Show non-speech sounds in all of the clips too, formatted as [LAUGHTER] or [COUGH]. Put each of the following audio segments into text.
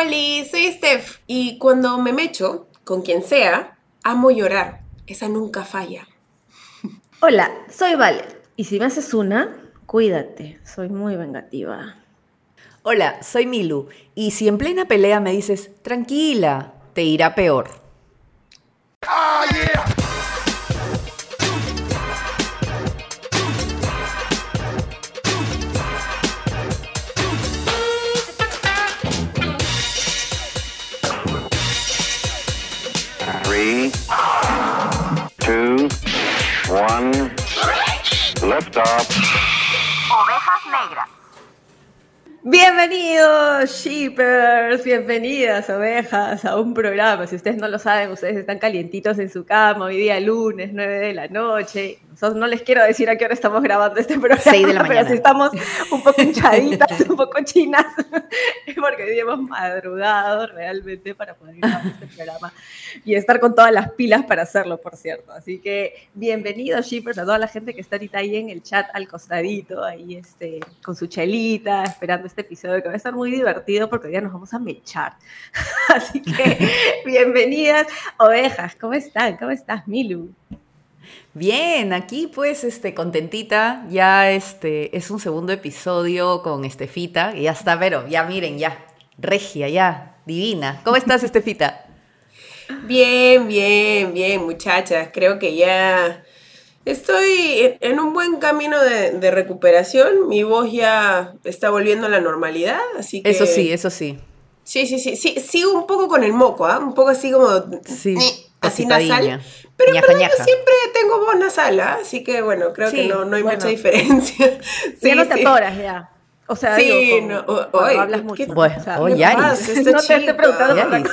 Hola, soy Steph y cuando me mecho con quien sea, amo llorar. Esa nunca falla. [LAUGHS] Hola, soy Vale y si me haces una, cuídate, soy muy vengativa. Hola, soy Milu y si en plena pelea me dices, tranquila, te irá peor. Ovejas negras. Bienvenidos, sheepers, bienvenidas, ovejas, a un programa. Si ustedes no lo saben, ustedes están calientitos en su cama hoy día lunes, 9 de la noche, no les quiero decir a qué hora estamos grabando este programa, 6 de la mañana. pero si estamos un poco hinchaditas, [LAUGHS] un poco chinas, es porque hoy hemos madrugado realmente para poder grabar este programa y estar con todas las pilas para hacerlo, por cierto. Así que bienvenidos, shippers, a toda la gente que está ahorita ahí en el chat al costadito, ahí este, con su chelita, esperando este episodio que va a estar muy divertido porque hoy día nos vamos a mechar. [LAUGHS] Así que [LAUGHS] bienvenidas, ovejas, ¿cómo están? ¿Cómo estás, Milu? Bien, aquí pues este contentita, ya este es un segundo episodio con Estefita, y ya está, pero ya miren, ya regia, ya divina. ¿Cómo estás, Estefita? Bien, bien, bien, muchachas. Creo que ya estoy en un buen camino de, recuperación. Mi voz ya está volviendo a la normalidad, así que... Eso sí, eso sí. Sí, sí, sí, sí, sigo un poco con el moco, ¿ah? Un poco así como... Sí, así nasal. Pero, ñaja, siempre tengo voz nasal, ¿ah? así que bueno, creo que no, no hay mucha diferencia. [LAUGHS] Sí, ya no te atoras ya. O sea, sí, digo, no, hoy, hablas mucho. Bueno, o sea, Yaris. No te estoy preguntando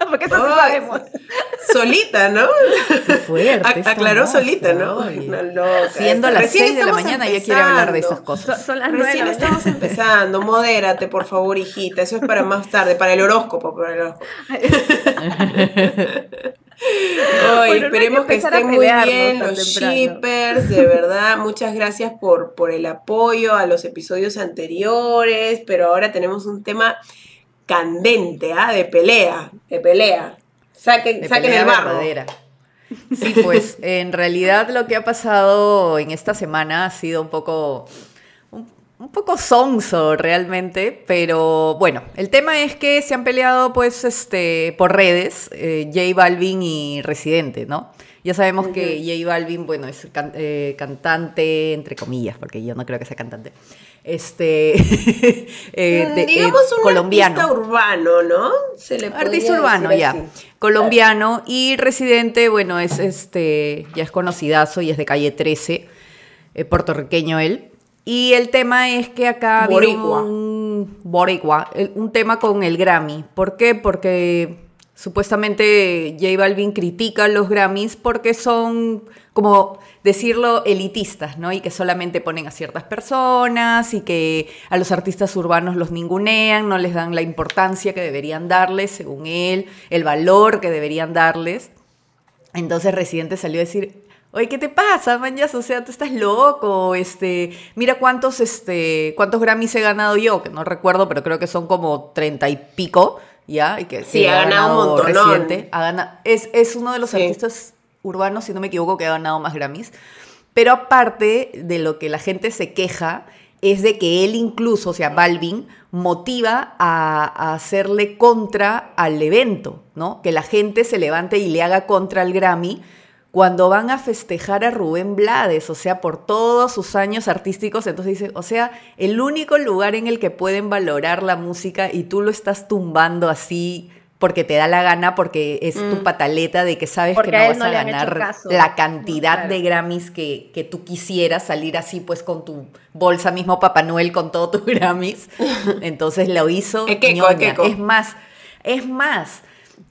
[LAUGHS] porque eso sí sabemos. Solita, ¿no? Qué fuerte. aclaró solita, ¿no? Siendo a las 6 de la mañana ya quiere hablar de esas cosas. Son, las Recién estamos empezando. Modérate, por favor, hijita. Eso es para más tarde, para el horóscopo. Para el horóscopo. [LAUGHS] Hoy, esperemos que, estén muy bien los shippers, de verdad, muchas gracias por, por el apoyo a los episodios anteriores, pero ahora tenemos un tema candente, ¿ah? De pelea, de pelea. Saquen, saquen el barro. Sí, pues en realidad lo que ha pasado en esta semana ha sido un poco un poco sonso realmente, pero bueno, el tema es que se han peleado pues este por redes eh, J Balvin y Residente, ¿no? Ya sabemos que J Balvin, bueno, es eh, cantante, entre comillas, porque yo no creo que sea cantante. Este, [LAUGHS] eh, mm, digamos un colombiano. artista urbano, ¿no? Se le artista urbano, ya. Colombiano y Residente, bueno, es este, ya es conocidazo y es de calle 13, puertorriqueño él. Y el tema es que acá Boricua. un Boricua, un tema con el Grammy. ¿Por qué? Porque supuestamente J Balvin critica los Grammys porque son, como decirlo, elitistas, ¿no? Y que solamente ponen a ciertas personas y que a los artistas urbanos los ningunean, no les dan la importancia que deberían darles, según él, el valor que deberían darles. Entonces Residente salió a decir, Oye, ¿qué te pasa, manjas? O sea, tú estás loco, este, mira cuántos, este, cuántos Grammys he ganado yo, que no recuerdo, pero creo que son como treinta y pico, ¿ya? Y que sí, ha ganado, un montón. Reciente, es, es uno de los artistas urbanos, si no me equivoco, que ha ganado más Grammys. Pero aparte de lo que la gente se queja, es de que él incluso, o sea, Balvin, motiva a, a, hacerle contra al evento, ¿no? Que la gente se levante y le haga contra al Grammy cuando van a festejar a Rubén Blades, o sea, por todos sus años artísticos, entonces dice, o sea, el único lugar en el que pueden valorar la música y tú lo estás tumbando así porque te da la gana, porque es tu mm. pataleta de que sabes que no vas a, ganar la cantidad de Grammys que, que, tú quisieras salir así, pues con tu bolsa mismo Papá Noel con todos tus [LAUGHS] Grammys. Entonces lo hizo. Es más, es más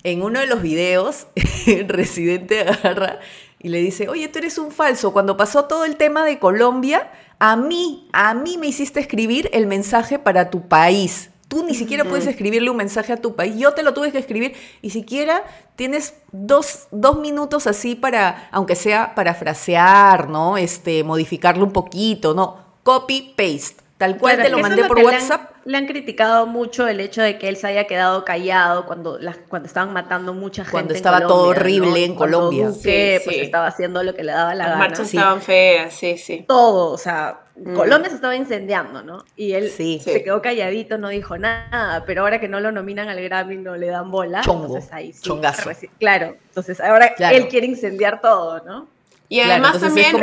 en uno de los videos, [LAUGHS] Residente agarra y le dice, oye, tú eres un falso. Cuando pasó todo el tema de Colombia, a mí, a mí me hiciste escribir el mensaje para tu país. Tú ni siquiera puedes escribirle un mensaje a tu país. Yo te lo tuve que escribir y siquiera tienes dos, dos, minutos así para, aunque sea para frasear, ¿no? Este, modificarlo un poquito, ¿no? Copy, paste. Tal cual te lo mandé por WhatsApp. Le han, criticado mucho el hecho de que él se haya quedado callado cuando, cuando estaban matando mucha gente. Cuando estaba todo horrible en Colombia. sí, pues estaba haciendo lo que le daba la gana. Las marchas estaban feas, sí, sí. Todo, o sea, mm. Colombia se estaba incendiando, ¿no? Y él se quedó calladito, no dijo nada, pero ahora que no lo nominan al Grammy no le dan bola. Chongo, entonces ahí sí. Chongazo. Claro, entonces ahora él quiere incendiar todo, ¿no? Y además también,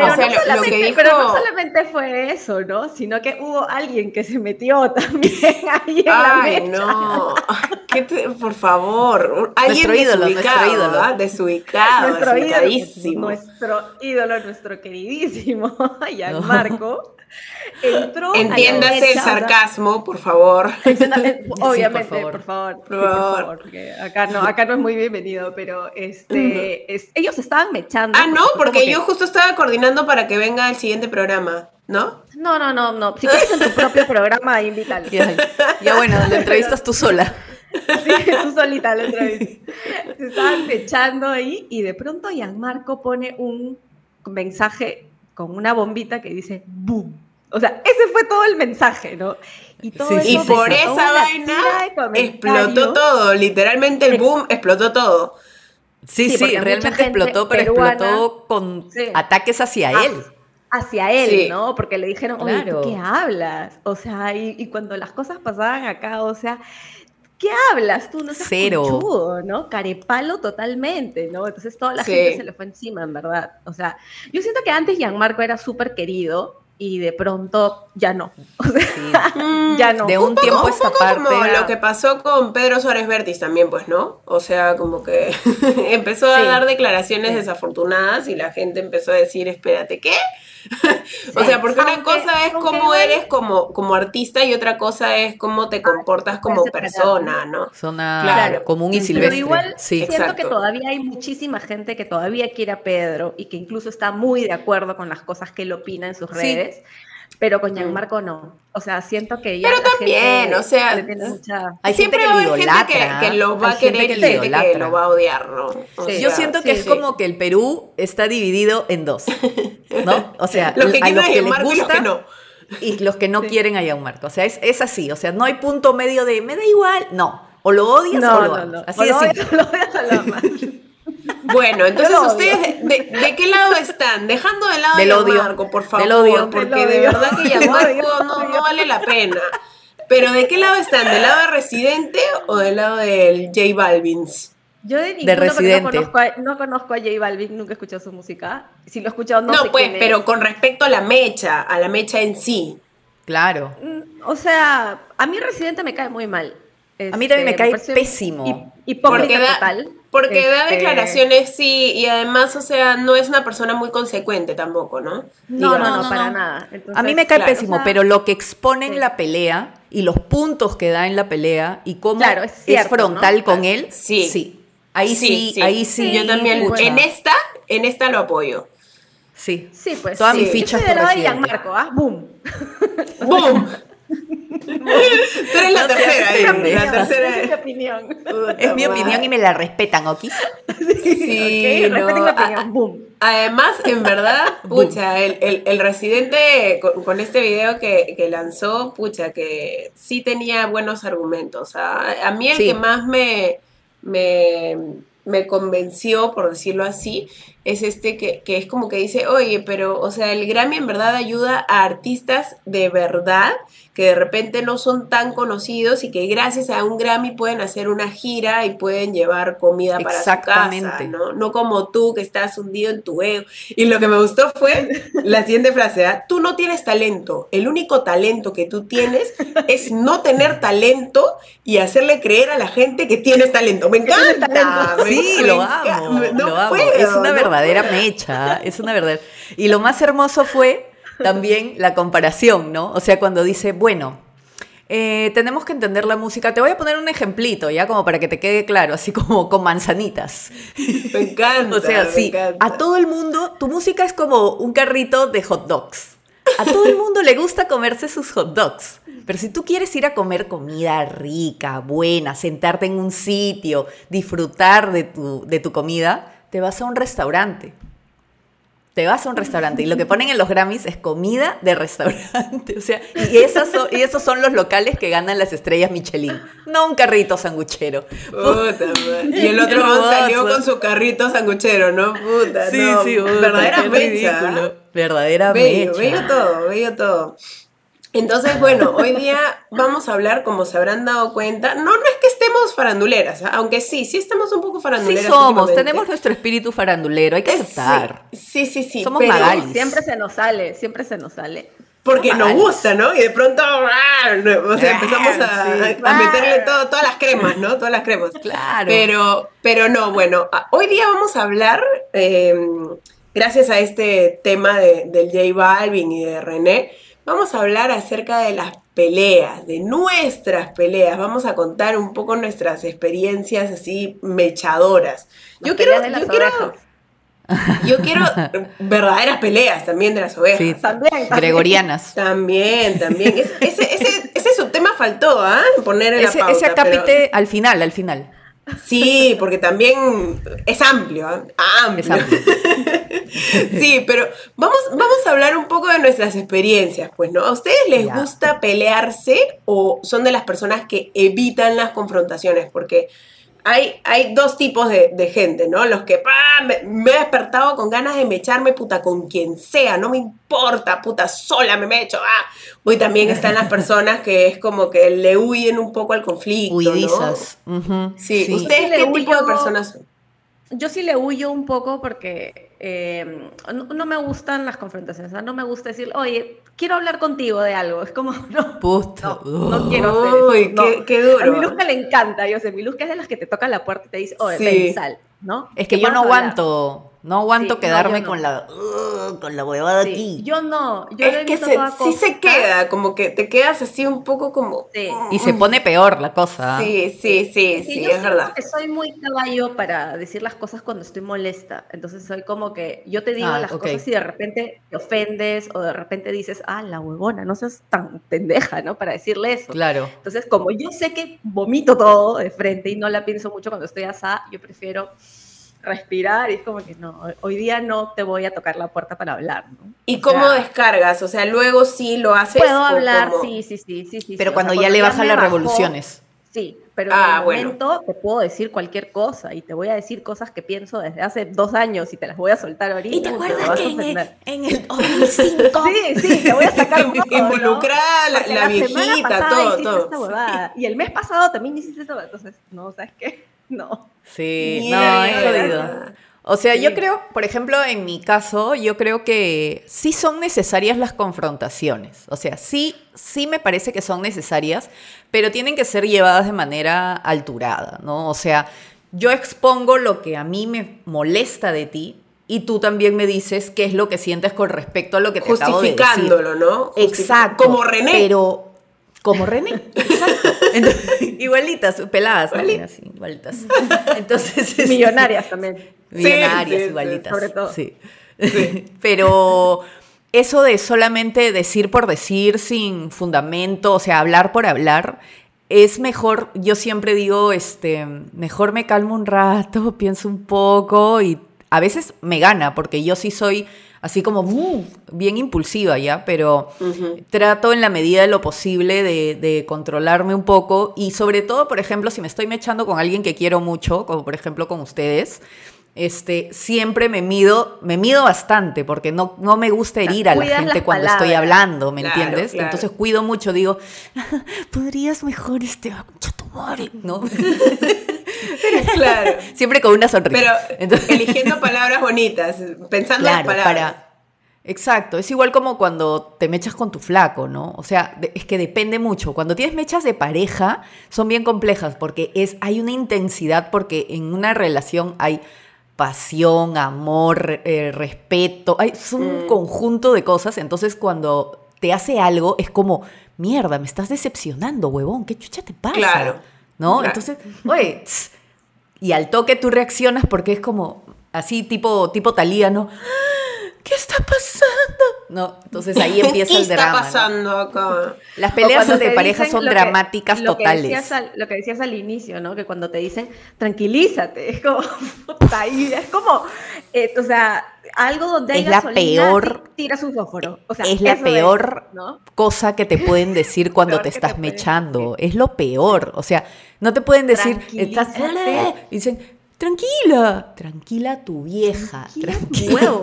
pero, no solamente fue eso, ¿no? Sino que hubo alguien que se metió [LAUGHS] también ahí en Ay, no. por favor. Alguien nuestro ídolo, nuestro ídolo. Desubicado, nuestro ídolo, nuestro ídolo, nuestro queridísimo [LAUGHS] Gianmarco entró Entiéndase el sarcasmo, por favor. [LAUGHS] Obviamente, por, favor. por, favor. porque acá no, acá no es muy bienvenido, pero este, ellos estaban mechando. Ah, no, porque yo justo estaba coordinando para que venga el siguiente programa, ¿no? No, no, no, no. Si quieres en tu propio programa, invítalo. Ya, bueno, la entrevistas tú sola. Sí, tú solita la entrevista. Se estaban mechando ahí y de pronto Gianmarco pone un mensaje con una bombita que dice ¡boom! O sea, ese fue todo el mensaje, ¿no? Y, todo y por esa vaina explotó todo, literalmente el boom explotó todo. Sí, sí, realmente explotó, pero explotó con ataques hacia él. Hacia él, ¿no? Porque le dijeron, oye, qué hablas? O sea, y, cuando las cosas pasaban acá, o sea, ¿qué hablas? Tú no seas Cero. ¿no? Carepalo totalmente, ¿no? Entonces toda la gente se le fue encima, en verdad. O sea, yo siento que antes Gianmarco era súper querido, y de pronto ya no. [LAUGHS] [LAUGHS] ya no. De un, tiempo esta parte. Como lo que pasó con Pedro Suárez Vértiz también, pues, ¿no? O sea, como que [LAUGHS] empezó a dar declaraciones desafortunadas y la gente empezó a decir, espérate, ¿qué? [LAUGHS] o sea, porque una cosa es cómo eres como, como artista y otra cosa es cómo te comportas como persona, ¿no? Zona claro. común y silvestre. Pero igual siento que todavía hay muchísima gente que todavía quiere a Pedro y que incluso está muy de acuerdo con las cosas que él opina en sus redes. Pero con Gianmarco no. O sea, siento que ya. Pero también, o sea. Hay siempre gente que lo gente que, lo va a querer y gente que lo va a odiar, ¿no? Yo siento que es como que el Perú está dividido en dos. ¿No? O sea, [LAUGHS] los que a los que les gusta. no. Y los que no quieren a Gianmarco. O sea, es, es así. O sea, no hay punto medio de me da igual. No. O lo odias o lo amas. Así es. [LAUGHS] Lo odias o lo amas. Bueno, entonces ustedes, de, qué lado están? Dejando de lado del a odio, por favor, odio. porque de verdad que Gianmarco no, no vale la pena. Pero ¿de qué lado están? ¿Del lado de Residente o del lado del J Balvins? Yo de, de Residente. No conozco, a, no conozco, a, J Balvin, nunca he escuchado su música. Si lo he escuchado, no, no sé pues, pero con respecto a la mecha, a la mecha en sí. Claro. Mm, o sea, a mí Residente me cae muy mal. a mí también me este, cae pésimo. Y, porque total. Porque da este, declaraciones, sí, y además, o sea, no es una persona muy consecuente tampoco, ¿no? No, no, no, para nada. a mí me cae pésimo, pero lo que expone en la pelea y los puntos que da en la pelea y cómo es, frontal con él, sí. sí. Ahí sí, ahí sí. Yo también, en esta, en esta lo apoyo. Sí. Sí, pues. Toda mi ficha es de Marco, ¿ah? ¡Boom! ¡Boom! [LAUGHS] Tú eres la tercera, la tercera. Es mi opinión. es mi opinión y me la respetan, ¿ok? Sí, no, mi opinión. Boom. Además, en verdad, pucha, el, el, residente con, este video que, que, lanzó, pucha, que sí tenía buenos argumentos. A, mí el que más me, me, me convenció, por decirlo así, es este que, que, es como que dice, oye, pero, o sea, el Grammy en verdad ayuda a artistas de verdad que de repente no son tan conocidos y que gracias a un Grammy pueden hacer una gira y pueden llevar comida para su casa, ¿no? No como tú que estás hundido en tu ego. Y lo que me gustó fue [LAUGHS] la siguiente frase, ¿ah? tú no tienes talento, el único talento que tú tienes es no tener talento y hacerle creer a la gente que tienes talento. Me encanta. sí, lo amo. lo amo. es una verdadera mecha, es una verdad. Y lo más hermoso fue también la comparación, ¿no? O sea, cuando dice, bueno, eh, tenemos que entender la música. Te voy a poner un ejemplito, ya como para que te quede claro, así como con manzanitas. Me encanta. [LAUGHS] o sea, sí, a todo el mundo, tu música es como un carrito de hot dogs. A todo el mundo le gusta comerse sus hot dogs. Pero si tú quieres ir a comer comida rica, buena, sentarte en un sitio, disfrutar de tu, de tu comida, te vas a un restaurante. te vas a un restaurante y lo que ponen en los Grammys es comida de restaurante. [LAUGHS] O sea, y, esas y esos son los locales que ganan las estrellas Michelin. No un carrito sanguchero. [LAUGHS] Puta, y el otro salió con su carrito sanguchero, ¿no? Puta, sí, no. Sí, verdadera mecha. Verdadera bello, Bello todo, bello todo. Entonces, bueno, hoy día vamos a hablar, como se habrán dado cuenta, no, no es que estemos faranduleras, ¿ah? aunque sí, sí estamos un poco faranduleras. Sí somos, tenemos nuestro espíritu farandulero, hay que aceptar. Sí, sí, sí. Somos pero Siempre se nos sale, siempre se nos sale. Porque nos gusta, ¿no? Y de pronto, ¡ah! o sea, empezamos a, meterle todo, todas las cremas, ¿no? Todas las cremas. Claro. Pero, pero no, bueno, hoy día vamos a hablar, em, gracias a este tema de, del J Balvin y de René, Vamos a hablar acerca de las peleas, de nuestras peleas. Vamos a contar un poco nuestras experiencias así mechadoras. yo quiero, yo quiero, yo quiero verdaderas peleas también de las ovejas. Sí, también, Gregorianas. También, también. ese, ese, ese, subtema faltó, ¿ah? Poner en ese, la pauta, Ese acápite al final, al final. Sí, porque también es amplio, ¿ah? amplio. [LAUGHS] sí, pero vamos, vamos a hablar un poco de nuestras experiencias, pues, ¿no? ¿A ustedes les gusta pelearse o son de las personas que evitan las confrontaciones? Porque hay, hay dos tipos de, gente, ¿no? Los que me, he despertado con ganas de me echarme puta con quien sea, no me importa, puta, sola me, me echo. Ah. Hoy también están las personas que es como que le huyen un poco al conflicto. Huidizas. sí. ¿ustedes qué tipo de personas son? Yo sí le huyo un poco porque Em, no, me gustan las confrontaciones, no me gusta decir, oye, quiero hablar contigo de algo. Es como, [LAUGHS] no, no, quiero hacer Qué, qué, duro. A mi Luzca le encanta, yo sé, mi Luzca es de las que te toca la puerta y te dice, oye, ven, sal, ¿no? Es que yo no aguanto. No aguanto quedarme con la con la huevada aquí. Yo no, yo es que se, sí se queda, como que te quedas así un poco como y se pone peor la cosa. Sí, sí, sí, sí, es verdad. soy muy caballo para decir las cosas cuando estoy molesta, entonces soy como que yo te digo ah, las cosas y de repente te ofendes o de repente dices, "Ah, la huevona, no seas tan pendeja, ¿no?" para decirle eso. Claro. Entonces, como yo sé que vomito todo de frente y no la pienso mucho cuando estoy asá, yo prefiero respirar y es como que no, hoy día no te voy a tocar la puerta para hablar. ¿no? ¿Y cómo descargas? O sea, luego sí lo haces. Puedo hablar, sí, sí, sí, sí, sí. Pero cuando, ya le bajan las revoluciones. Sí, pero ah, en el momento te puedo decir cualquier cosa y te voy a decir cosas que pienso desde hace dos años y te las voy a soltar ahorita. ¿Y te acuerdas que en el, en el 2005? [LAUGHS] sí, sí, te voy a sacar un [LAUGHS] poco, Involucrar la, la, viejita, todo, todo. Y el mes pasado también hiciste eso, entonces, no, ¿sabes qué? [LAUGHS] No. Sí, no, es jodido. O sea, yo creo, por ejemplo, en mi caso, yo creo que sí son necesarias las confrontaciones. O sea, sí, sí me parece que son necesarias, pero tienen que ser llevadas de manera alturada, ¿no? O sea, yo expongo lo que a mí me molesta de ti, y tú también me dices qué es lo que sientes con respecto a lo que te acabo de decir. Justificándolo, ¿no? Exacto. Como René. Pero como René. Exacto. igualitas, peladas también, así, igualitas. Entonces, [LAUGHS] millonarias también. Millonarias, igualitas. sobre todo. Sí. [LAUGHS] Pero eso de solamente decir por decir sin fundamento, o sea, hablar por hablar, es mejor, yo siempre digo, este, mejor me calmo un rato, [LAUGHS] pienso un poco y a veces me gana, porque yo sí soy así como bien impulsiva ya, pero trato en la medida de lo posible de, controlarme un poco y sobre todo, por ejemplo, si me estoy mechando con alguien que quiero mucho, como por ejemplo con ustedes, este, siempre me mido, me mido bastante porque no, no me gusta herir a la gente cuando estoy hablando, ¿me entiendes? Entonces cuido mucho, digo, [LAUGHS] podrías mejor este, ¿no? [LAUGHS] [LAUGHS] claro. Siempre con una sonrisa. Pero eligiendo [LAUGHS] palabras bonitas, pensando en palabras. Para, Exacto, es igual como cuando te mechas con tu flaco, ¿no? O sea, es que depende mucho. Cuando tienes mechas de pareja, son bien complejas porque es, hay una intensidad, porque en una relación hay pasión, amor, eh, respeto, hay, es un mm. conjunto de cosas. Entonces, cuando te hace algo, es como, mierda, me estás decepcionando, huevón, ¿qué chucha te pasa? Claro. ¿No? Entonces, oye, y al toque tú reaccionas porque es como así, tipo, tipo Talía, ¿no? ¿Qué está pasando? ¿no? Entonces ahí [LAUGHS] empieza el drama. ¿Qué está pasando acá? Las peleas de pareja son dramáticas totales. lo que decías al inicio, ¿no? Que cuando te dicen, tranquilízate, es como, [LAUGHS] es como, eh, o sea, algo donde hay es la peor, tiras un fósforo. O sea, es la peor cosa que te pueden decir cuando te estás mechando. Es lo peor. O sea, no te pueden decir, estás, dicen, Tranquila, tranquila tu vieja. Tranquila,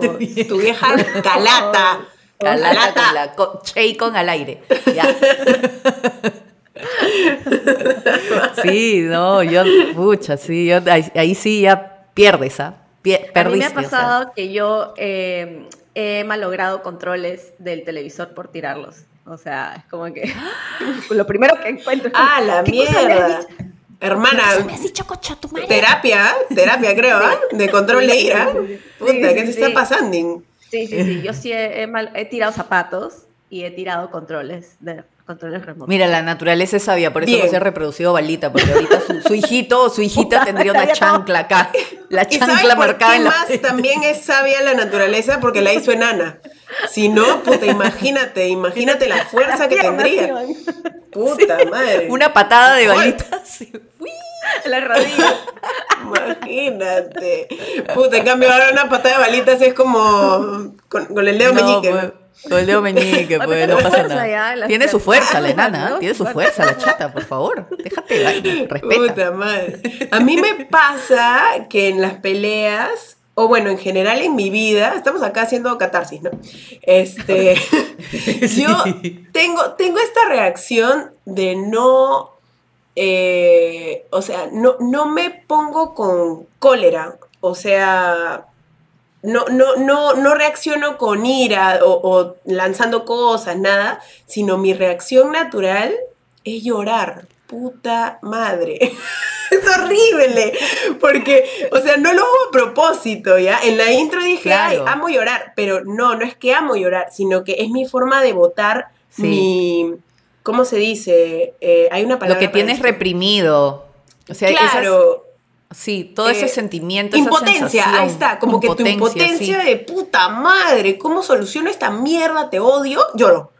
tu, vieja. [LAUGHS] calata. Calata, con la con al aire. [LAUGHS] sí, no, yo, pucha, sí, yo, ahí, sí ya pierdes, ¿ah? perdiste. A mí me ha pasado que yo eh, he malogrado controles del televisor por tirarlos. O sea, es como que [GASPS] lo primero que encuentro es Ah, la mierda. Hermana, me has dicho cocha tu madre? terapia, terapia [LAUGHS] creo, ¿eh? de control de ira. Puta, ¿qué se está pasando? Sí, sí, sí. Yo sí he, he, tirado zapatos y he tirado controles de controles remotos. Mira, la naturaleza es sabia, por eso no se ha reproducido balita, porque ahorita su, hijito o su hijita tendría una chancla acá. [LAUGHS] La chancla marcada en la. más también es sabia la naturaleza porque la hizo enana. Si no, puta, imagínate, imagínate la fuerza que tendría. Puta madre. Una patada de balitas. La rodilla. Imagínate. Puta, en cambio ahora una patada de balitas es como con, el dedo meñique. Pues, con el dedo meñique, pues no pasa nada. Tiene su fuerza la enana, tiene su fuerza la chata, por favor. Déjate, respeta. Puta madre. A mí me pasa que en las peleas o bueno, en general en mi vida, estamos acá haciendo catarsis, ¿no? Este, [LAUGHS] [LAUGHS] yo tengo, tengo esta reacción de no, eh, o sea, no, no me pongo con cólera, o sea, no, no, no, no reacciono con ira o, o lanzando cosas, nada, sino mi reacción natural es llorar puta madre. [LAUGHS] es horrible, porque, o sea, no lo hago a propósito, ¿ya? En la intro dije, ay, amo llorar, pero no, no es que amo llorar, sino que es mi forma de votar mi, ¿cómo se dice? Eh, hay una palabra. Lo que tienes reprimido. O sea, claro. sí, todo ese eh, sentimiento. Impotencia, ahí está, como que tu impotencia de puta madre, ¿cómo soluciono esta mierda? Te odio, lloro.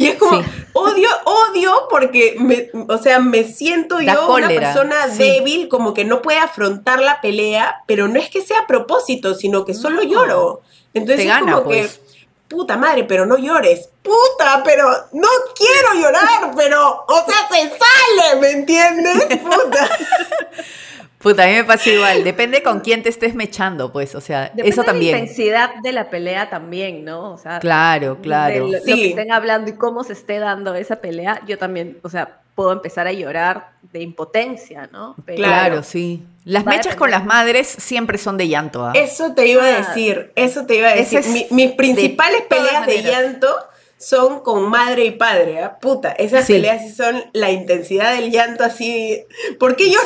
Y es como, odio, odio porque, me, o sea, me siento yo una persona débil, como que no puede afrontar la pelea, pero no es que sea a propósito, sino que solo lloro. Entonces es como que, pues. puta madre, pero no llores. Puta, pero no quiero llorar, pero, o sea, se sale, ¿me entiendes? Puta. [LAUGHS] Puta, a mí me pasa igual. Depende con quién te estés mechando, pues. O sea, eso también. la intensidad de la pelea también, ¿no? O sea, claro, claro. lo, que estén hablando y cómo se esté dando esa pelea, yo también, o sea, puedo empezar a llorar de impotencia, ¿no? claro, sí. Las mechas con las madres siempre son de llanto. ¿ah? Eso te iba a decir, eso te iba a decir. mis principales peleas de llanto son con madre y padre, ¿ah? Puta, esas peleas sí son la intensidad del llanto así. ¿Por qué yo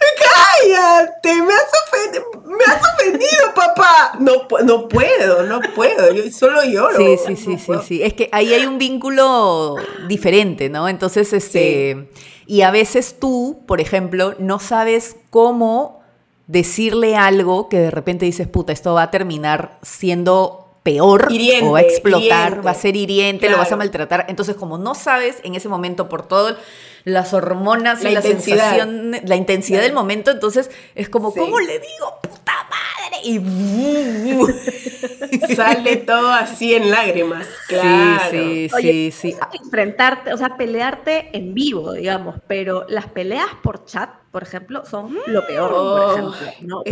¡Cállate! Me has, ofendido, me has ofendido, papá. No, no puedo, no puedo. Yo solo lloro. Sí, sí, sí, sí, sí. Es que ahí hay un vínculo diferente, ¿no? Entonces, este. Y a veces tú, por ejemplo, no sabes cómo decirle algo que de repente dices, puta, esto va a terminar siendo peor o va a explotar, va a ser hiriente, lo vas a maltratar. Entonces, como no sabes en ese momento por todo las hormonas la y la sensación, la intensidad del momento, entonces es como, ¿cómo le digo, puta madre? Y [LAUGHS] sale todo así en lágrimas. Claro. Sí, sí, sí, Enfrentarte, o sea, pelearte en vivo, digamos, pero las peleas por chat, por ejemplo, son lo peor, por oh, ejemplo. ¿no?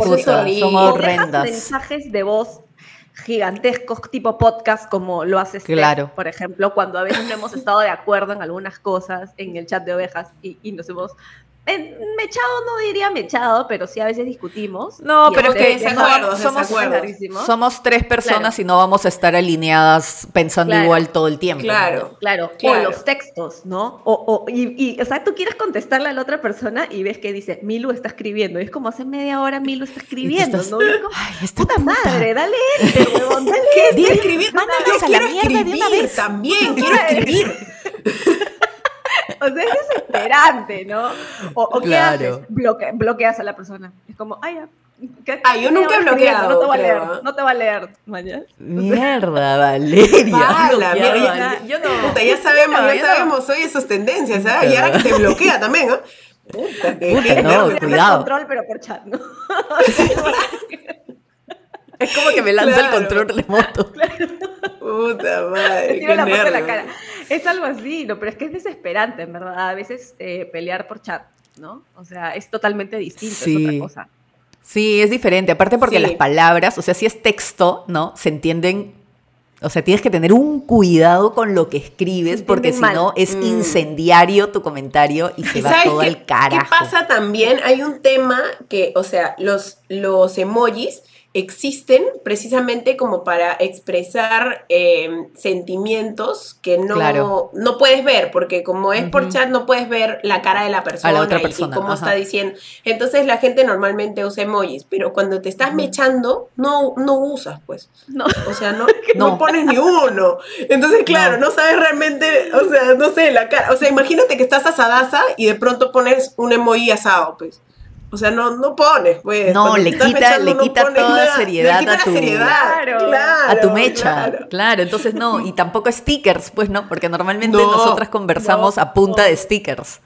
son horrendas. mensajes de voz gigantescos tipo podcast como lo hace claro. por ejemplo, cuando a veces no hemos estado de acuerdo en algunas cosas en el chat de ovejas y, y nos hemos mechado no diría mechado, pero sí a veces discutimos. No, pero que somos, somos, tres personas y no vamos a estar alineadas pensando igual todo el tiempo. Claro, claro, O los textos, ¿no? O, o, y, o sea, tú quieres contestarle a la otra persona y ves que dice, Milu está escribiendo. Y es como hace media hora Milu está escribiendo, ¿no? Ay, puta, madre, dale este, [LAUGHS] huevón, dale este. escribir, mándanos a la mierda de una vez. También quiero escribir. [LAUGHS] [LAUGHS] o sea, es desesperante, ¿no? O, ¿qué haces? bloqueas a la persona. Es como, ay, ya. Ah, yo nunca he bloqueado. No te va a leer, no te va a leer, mañana. Mierda, Valeria. mierda, yo no. Puta, ya sabemos, ya sabemos, hoy sus tendencias, ¿sabes? Y ahora que te bloquea también, ¿no? [LAUGHS] Puta, que, Puta, no, cuidado. control, pero por chat, ¿no? [LAUGHS] Es como que me lanza el control remoto. [LAUGHS] Puta [LAUGHS] madre. Qué la la cara. Es algo así, no, pero es que es desesperante, en verdad. A veces eh, pelear por chat, ¿no? O sea, es totalmente distinto, es otra cosa. Sí, es diferente. Aparte porque las palabras, o sea, si es texto, ¿no? Se entienden o sea, tienes que tener un cuidado con lo que escribes porque si no es mm. incendiario tu comentario y se va todo al carajo. ¿Qué pasa también? Hay un tema que, o sea, los, los emojis existen precisamente como para expresar em, sentimientos que no, no puedes ver, porque como es por chat no puedes ver la cara de la persona, y, cómo está diciendo. Entonces la gente normalmente usa emojis, pero cuando te estás mechando, no, no usas, pues. No. O sea, no, [LAUGHS] no. pones ni uno. Entonces, claro, no. sabes realmente, o sea, no sé, la cara. O sea, imagínate que estás asadaza y de pronto pones un emoji asado, pues. O sea, no, no pones, pues. No, le quita, le quita toda seriedad a tu. a tu mecha. Claro. entonces no. Y tampoco stickers, pues no, porque normalmente nosotras conversamos a punta de stickers.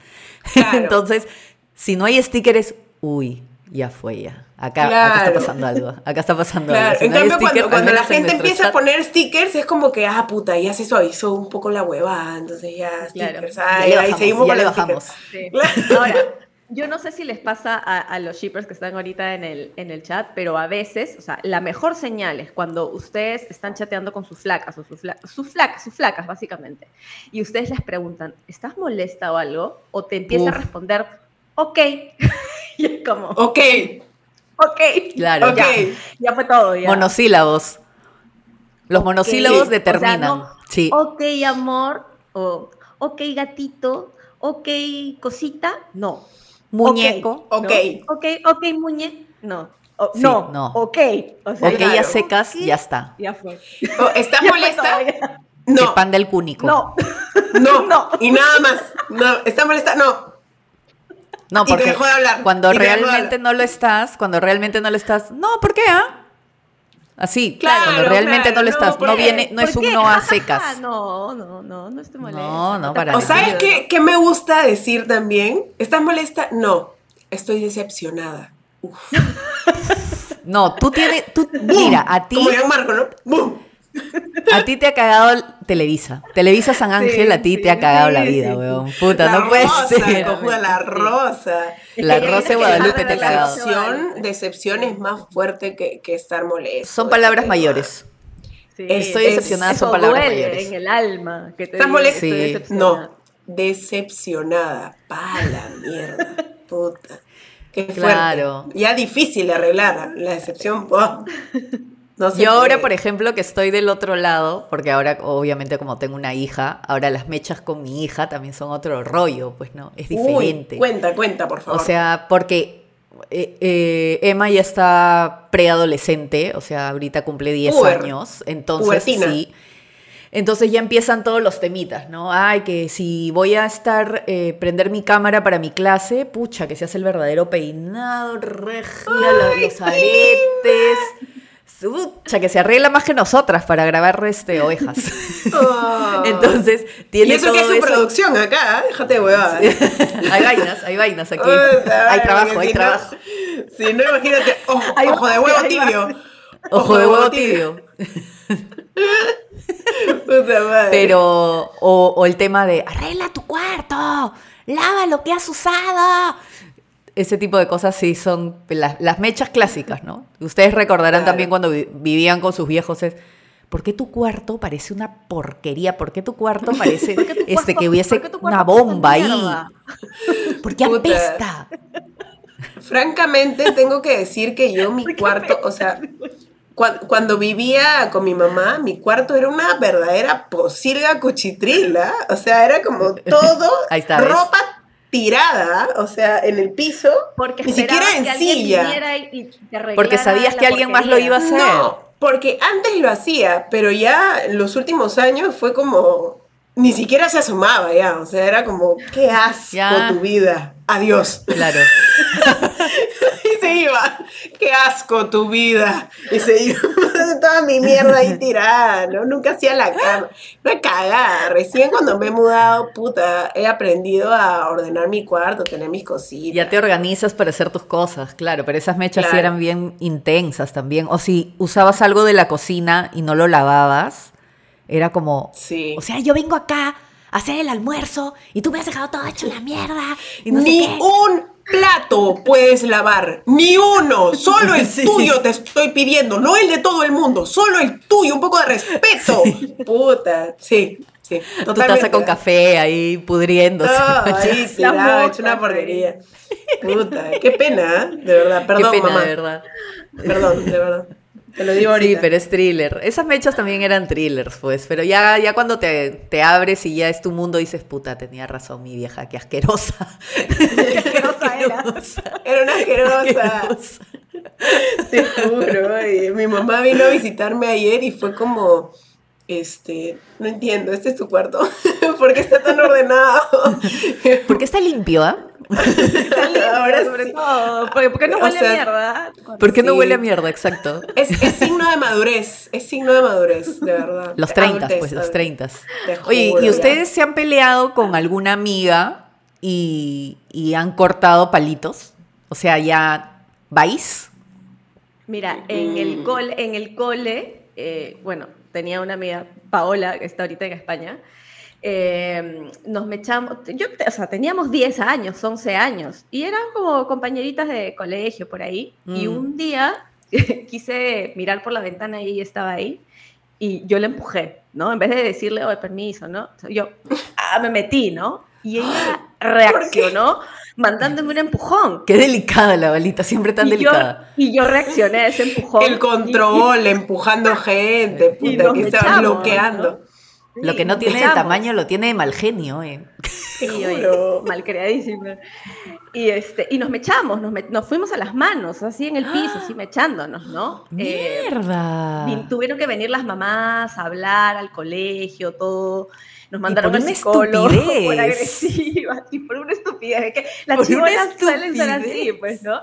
[LAUGHS] entonces, si no hay stickers, uy, ya fue ya. Acá, acá, está pasando algo. Acá está pasando algo. en cambio, cuando, cuando la gente empieza a poner stickers, es como que, ah, puta, ya se suavizó un poco la hueva. Entonces ya, stickers. Ay, ahí seguimos con los bajamos. Sí. Ahora, yo no sé si les pasa a, los shippers que están ahorita en el, en el chat, pero a veces, o sea, la mejor señal es cuando ustedes están chateando con sus flacas o sus, sus flacas, sus flacas básicamente, y ustedes les preguntan, ¿estás molesta o algo? O te empieza a responder, ok. [LAUGHS] y es como, ok. Ok. Claro. Okay. Ya, fue todo. Monosílabos. Los monosílabos determinan. sí. Ok, amor, o ok, gatito, ok, cosita, no Muñeco. Ok. Ok, ok, muñe. No. no, no, ok. O sea, ok, ya secas, ya está. Ya fue. Oh, ¿Está [LAUGHS] molesta? No. El pan del cúnico. No. No. [LAUGHS] no. Y nada más. No. ¿Está molesta? No. No, porque hablar. cuando realmente no lo estás, cuando realmente no lo estás, no, ¿por qué? Ah? Así, claro, cuando realmente no lo estás, no, viene, no es un no a [LAUGHS] secas. no, no, no, no estoy molesta. No, no, para ¿O sabes qué, qué, me gusta decir también? ¿Estás molesta? No, estoy decepcionada. [LAUGHS] no, tú tienes, tú, mira, a ti. Como Marco, ¿no? ¡Bum! A ti te ha cagado Televisa. Televisa San Ángel a ti te ha cagado la vida, weón. Puta, no puede ser. la rosa. La rosa de Guadalupe te ha cagado. Decepción, decepción es más fuerte que, que estar molesto. Son palabras mayores. Estoy decepcionada, son palabras mayores. en el alma. Que te ¿Estás molesta? No, decepcionada. Pa' la mierda. [LAUGHS] Puta. Qué fuerte. Claro. Ya difícil arreglar la decepción. Yo ahora, por ejemplo, que estoy del otro lado, porque ahora obviamente como tengo una hija, ahora las mechas con mi hija también son otro rollo, pues no, es diferente. cuenta, cuenta, por favor. O sea, porque eh, eh, Emma ya está preadolescente, o sea, ahorita cumple 10 años, entonces sí. Entonces ya empiezan todos los temitas, ¿no? Ay, que si voy a estar, eh, prender mi cámara para mi clase, pucha, que se hace el verdadero peinado, regia, los aretes sea, que se arregla más que nosotras para grabar este, ovejas. Oh. [LAUGHS] [LAUGHS] Entonces, tiene Y eso que es su producción acá, ¿eh? déjate de huevada. [LAUGHS] hay vainas, hay vainas aquí. hay trabajo, hay trabajo. si no, imagínate, ojo de huevo tibio. Ojo, de huevo tibio. Puta madre. Pero, o, o el tema de, arregla tu cuarto, lava lo que has usado ese tipo de cosas sí son las, mechas clásicas, ¿no? Ustedes recordarán también cuando vivían con sus viejos es, ¿por qué tu cuarto parece una porquería? ¿Por qué tu cuarto [LAUGHS] parece este, que hubiese una bomba ahí? ¿Por qué apesta? Francamente, tengo que decir que yo mi [LAUGHS] cuarto, o sea, cuando, vivía con mi mamá, mi cuarto era una verdadera posilga cuchitrila. O sea, era como [LAUGHS] todo ropa tirada, o sea, en el piso, porque ni siquiera en silla. porque sabías que alguien más lo iba a hacer. No, porque antes lo hacía, pero ya en los últimos años fue como ni siquiera se asomaba ya, o sea, era como qué asco tu vida. Adiós. Claro. [LAUGHS] y iba. Qué asco tu vida. Y se iba [LAUGHS] toda mi mierda ahí tirada, ¿no? Nunca hacía la cama. Una cagada. Recién cuando me he mudado, puta, he aprendido a ordenar mi cuarto, tener mis cositas. Ya te organizas para hacer tus cosas, claro, pero esas mechas sí eran bien intensas también. O si usabas algo de la cocina y no lo lavabas, era como, sí. o sea, yo vengo acá a hacer el almuerzo y tú me has dejado todo hecho la mierda. Y no Ni un plato puedes lavar, ni uno, solo el [LAUGHS] tuyo te estoy pidiendo, no el de todo el mundo, solo el tuyo, un poco de respeto. Puta, sí. Sí, tu taza con café ahí pudriéndose. No, ahí se hecho una porquería. Puta, qué pena, ¿eh? de verdad. Perdón, qué pena, mamá. de verdad. Perdón, de verdad. Te lo digo ahorita. Sí, pero es thriller. Esas mechas también eran thrillers, pues. Pero ya, ya cuando te, te abres y ya es tu mundo, dices, puta, tenía razón mi vieja, qué asquerosa. [LAUGHS] [LAUGHS] qué asquerosa era. Era una asquerosa. Te juro. mi mamá vino a visitarme ayer y fue como, este, no entiendo, este es tu cuarto. [LAUGHS] ¿Por qué está tan ordenado? [LAUGHS] ¿Por qué está limpio, ah? [LAUGHS] Ahora sobre todo. ¿Por qué no huele a mierda? ¿Por qué no huele a mierda? Exacto. Es, es, signo de madurez. Es signo de madurez, de verdad. Los 30, pues, los 30. Oye, ¿y ustedes se han peleado con alguna amiga y, y han cortado palitos? O sea, ya vais. Mira, en el cole, en el cole eh, bueno, tenía una amiga, Paola, que está ahorita en España, eh, nos mechamos, yo, o sea, teníamos 10 años, 11 años, y eran como compañeritas de colegio por ahí, mm. y un día [LAUGHS] quise mirar por la ventana y ella estaba ahí, y yo le empujé, ¿no? En vez de decirle, oh, permiso, ¿no? Yo ah, me metí, ¿no? Y ella [GASPS] reaccionó mandándome un empujón. Qué delicada la balita, siempre tan y delicada. Yo, y yo reaccioné a ese empujón. El control, y, empujando [LAUGHS] gente, puta, que estaba bloqueando. ¿no? Lo que no tiene de tamaño lo tiene de mal genio, eh. Sí, oye, mal creadísima. Y, este, y nos mechamos, nos, me, nos, fuimos a las manos, así en el piso, así mechándonos, ¿no? ¡Mierda! Eh, tuvieron que venir las mamás a hablar al colegio, todo. Nos mandaron al psicólogo [LAUGHS] estupidez. por agresiva y por una estupidez. Que las chibolas suelen ser así, pues, ¿no?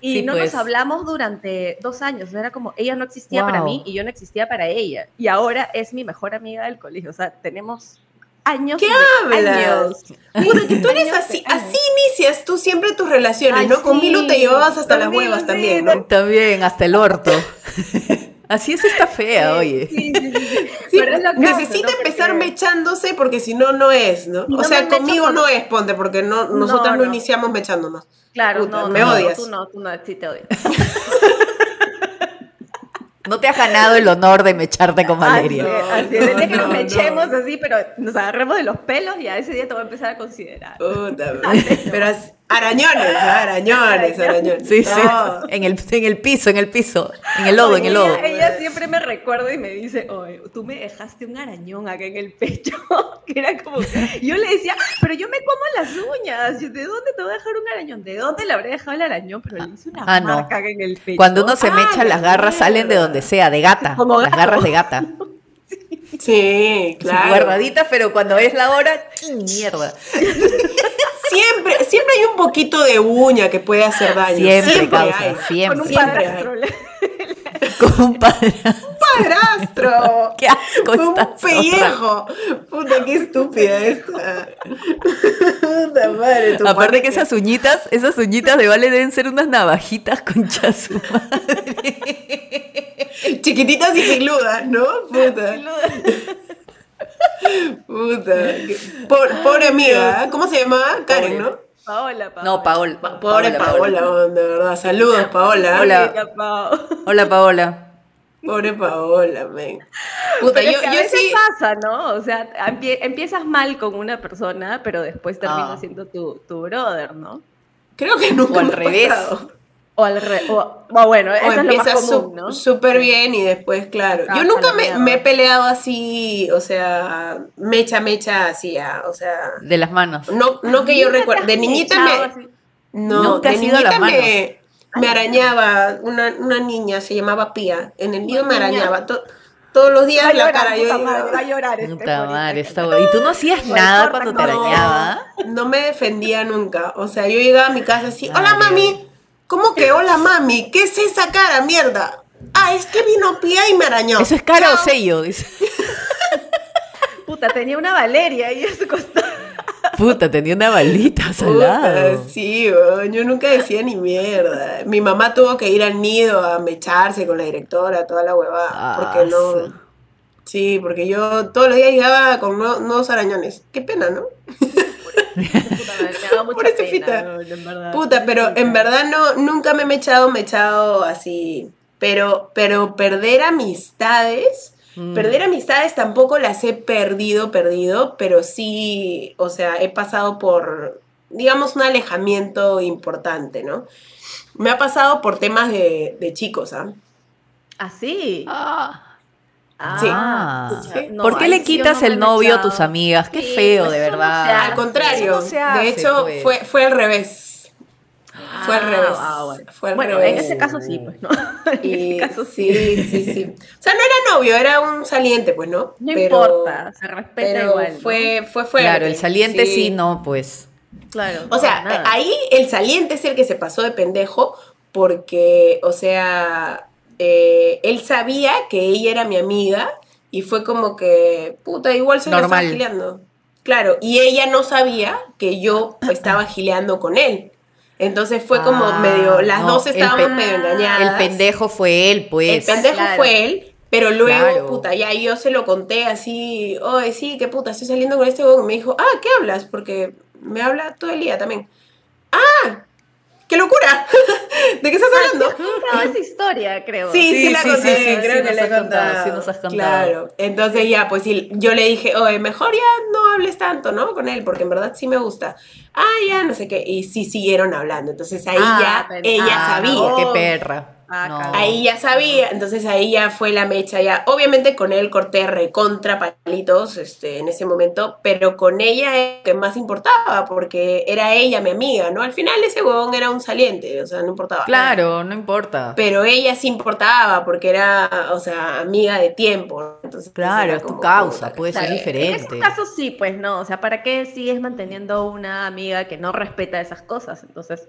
Y sí, no pues. nos hablamos durante dos años. Era como, ella no existía wow. para mí y yo no existía para ella. Y ahora es mi mejor amiga del colegio. O sea, tenemos años. ¿Qué hablas? Bueno, que tú eres así, así inicias tú siempre tus relaciones, Ay, ¿no? Sí, Con Milo te llevabas hasta las huevas también, ¿no? También, hasta el orto. [LAUGHS] Así es esta fea, sí, oye. Sí, sí, sí. sí necesita ¿no? empezar porque... mechándose porque si no, no es, ¿no? no o sea, conmigo con... no es, ponte, porque no, nosotras no, iniciamos mechándonos. Claro, Puta, no, me odias. tú no, tú no, sí te odio. [LAUGHS] No te has ganado el honor de mecharte con Valeria. Así, así es, desde que nos mechemos así, pero nos agarremos de los pelos y a ese día te voy a empezar a considerar. Puta, [LAUGHS] pero arañones, arañones, arañones. Sí, sí, en el, en el piso, en el piso, en el lodo, Oye, en el lodo. Ella, ella, siempre me recuerda y me dice, oye, tú me dejaste un arañón acá en el pecho, [LAUGHS] que era como, yo le decía, pero yo me como las uñas, ¿de dónde te voy a dejar un arañón? ¿De dónde le habré dejado el arañón? Pero le hice una ah, no. acá en el pecho. Cuando uno se mecha, ah, las garras salen de donde sea, de gata, [LAUGHS] Como las garras de gata. [LAUGHS] Sí, claro. Guardaditas, pero cuando es la hora, mierda. Siempre, siempre hay un poquito de uña que puede hacer daño. Siempre, siempre causa, hay. siempre. Con un Siempre padrastro. Con un padrastro. [LAUGHS] padrastro. [LAUGHS] Qué asco Con un pellejo. Puta, qué estúpida esta. Puta madre. tu Aparte que esas uñitas, esas uñitas de Vale deben ser unas navajitas concha su madre. [LAUGHS] Chiquititas y filudas, ¿no? Puta. Puta. Pobre, pobre amiga. ¿eh? ¿Cómo se llamaba? Karen, ¿no? Paola, Paola. No, Paola. Pa- Pobre Paola, de verdad. Saludos, Paola. Hola. Hola, Pao. Hola, Paola. Pobre Paola, men. Puta, Pero yo, es que a yo veces sí. pasa, ¿no? O sea, empie- empiezas mal con una persona, pero después termina Ah. siendo tu, tu brother, ¿no? Creo que nunca O al me ha revés. pasado. O al re o, o bueno, O eso es lo más empieza común, ¿no? súper bien y después, claro. Ah, Yo nunca me, me he peleado así, o sea, mecha, mecha, así, ah, o sea. De las manos. No, no que yo ¿Nunca te recuerde. has De niñita me. No, Nunca de niñita me, me arañaba una, una niña, se llamaba Pía. En el nido me arañaba. to- todos los días a la llorar, cara. Yo va a llorar este Puta madre, esta Y tú no hacías nada corta, cuando te no. arañaba. no me defendía nunca. O sea, yo llegaba a mi casa así, hola mami. ¿Cómo que hola mami? ¿Qué es esa cara, mierda? Ah, es que vino Pía y me arañó. Eso es cara o sello, dice. [LAUGHS] Puta, tenía una Valeria ahí a su costado. Puta, tenía una balita salada. Sí, yo nunca decía ni mierda. Mi mamá tuvo que ir al nido a mecharse con la directora, toda la huevada. Ah, porque no. Sí, porque yo todos los días llegaba con nuevos arañones. Qué pena, ¿no? Puta, Puta, pero en verdad no, nunca me he mechado, me he echado así. Pero, pero perder amistades Mm. Perder amistades tampoco las he perdido, perdido, pero sí, o sea, he pasado por, digamos, un alejamiento importante, ¿no? Me ha pasado por temas de, chicos, ¿ah? ¿Ah, sí? Ah. Sí. Ah. ¿Por qué le quitas el novio a tus amigas? Qué feo, de verdad. al contrario, de hecho, pues. fue, fue al revés fue al ah, revés. Ah, fue al bueno, en ese caso sí, pues, ¿no? [LAUGHS] en caso sí. sí. sí, O sea, no era novio, era un saliente, pues, ¿no? No importa, se respeta igual. Fue, fue fuerte. Claro, el saliente sí, no, pues. Claro. O sea, ahí el saliente es el que se pasó de pendejo porque, o sea, eh, él sabía que ella era mi amiga y fue como que, puta, igual se Normal. estaba gileando. Claro, y ella no sabía que yo [CLEARS THROAT] estaba gileando con él. Entonces fue como ah, medio, las dos estábamos medio engañadas. El pendejo fue él, pues. El pendejo fue él, pero luego, puta, ya yo se lo conté así, oye, sí, qué puta, estoy saliendo con este huevón. Y me dijo, ah, ¿qué hablas? Porque me habla todo el día también. Ah, ¡Qué locura! [LAUGHS] ¿De qué estás hablando? No, esa historia, creo. Sí, sí, la conté, sí, creo que la he contado. Sí nos has contado. Claro, entonces ya, pues yo le dije, oye, mejor ya no hables tanto, ¿no? Con él, porque en verdad sí me gusta. Ah, ya, no sé qué, y sí siguieron hablando. Entonces ahí ah, ya ella ah, sabía. ¡Qué perra! Ah, ahí ya sabía, entonces ahí ya fue la mecha ya. Obviamente con él corté recontra palitos este, en ese momento, pero con ella es que más importaba, porque era ella mi amiga, ¿no? Al final ese huevón era un saliente, o sea, no importaba. Claro, no importa. Pero ella sí importaba, porque era, o sea, amiga de tiempo. Entonces, claro, es tu causa, puede ser diferente. En ese caso sí, pues no, o sea, ¿para qué sigues manteniendo una amiga que no respeta esas cosas? Entonces...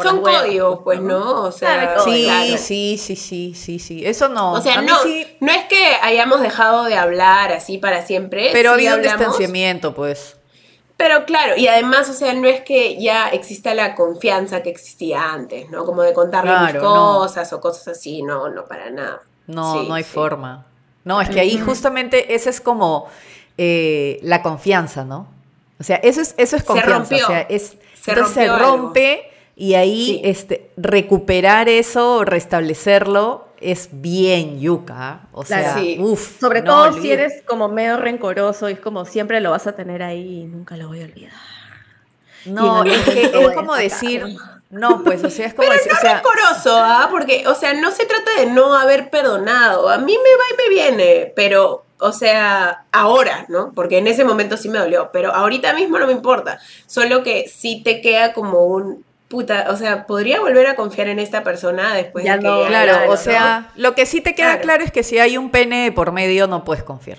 Son códigos, pues, ¿no? O sea, sí, sí, sí, sí, sí, sí. Eso no. O sea, no, no es que hayamos dejado de hablar así para siempre. Pero había un distanciamiento, pues. Pero claro, y además, o sea, no es que ya exista la confianza que existía antes, ¿no? Como de contarle mis cosas o cosas así, no, no, para nada. No, no hay forma. No, es que ahí justamente esa es como eh, la confianza, ¿no? O sea, eso es, eso es confianza. Se rompió. O sea, es, se, se rompe y ahí este, recuperar eso, restablecerlo, es bien yuca. O sea, uff. Sobre todo si eres como medio rencoroso y es como siempre lo vas a tener ahí y nunca lo voy a olvidar. No, es, que, es como decir, no, pues, o sea, es como Pero decir. No rencoroso, ¿ah? Porque, o sea, no se trata de no haber perdonado. A mí me va y me viene, pero o sea, ahora, ¿no? Porque en ese momento sí me dolió, pero ahorita mismo no me importa. Solo que sí te queda como un, puta, o sea, podría volver a confiar en esta persona después de que... No, claro, o sea, lo que sí te queda claro. es que si hay un pene por medio no puedes confiar.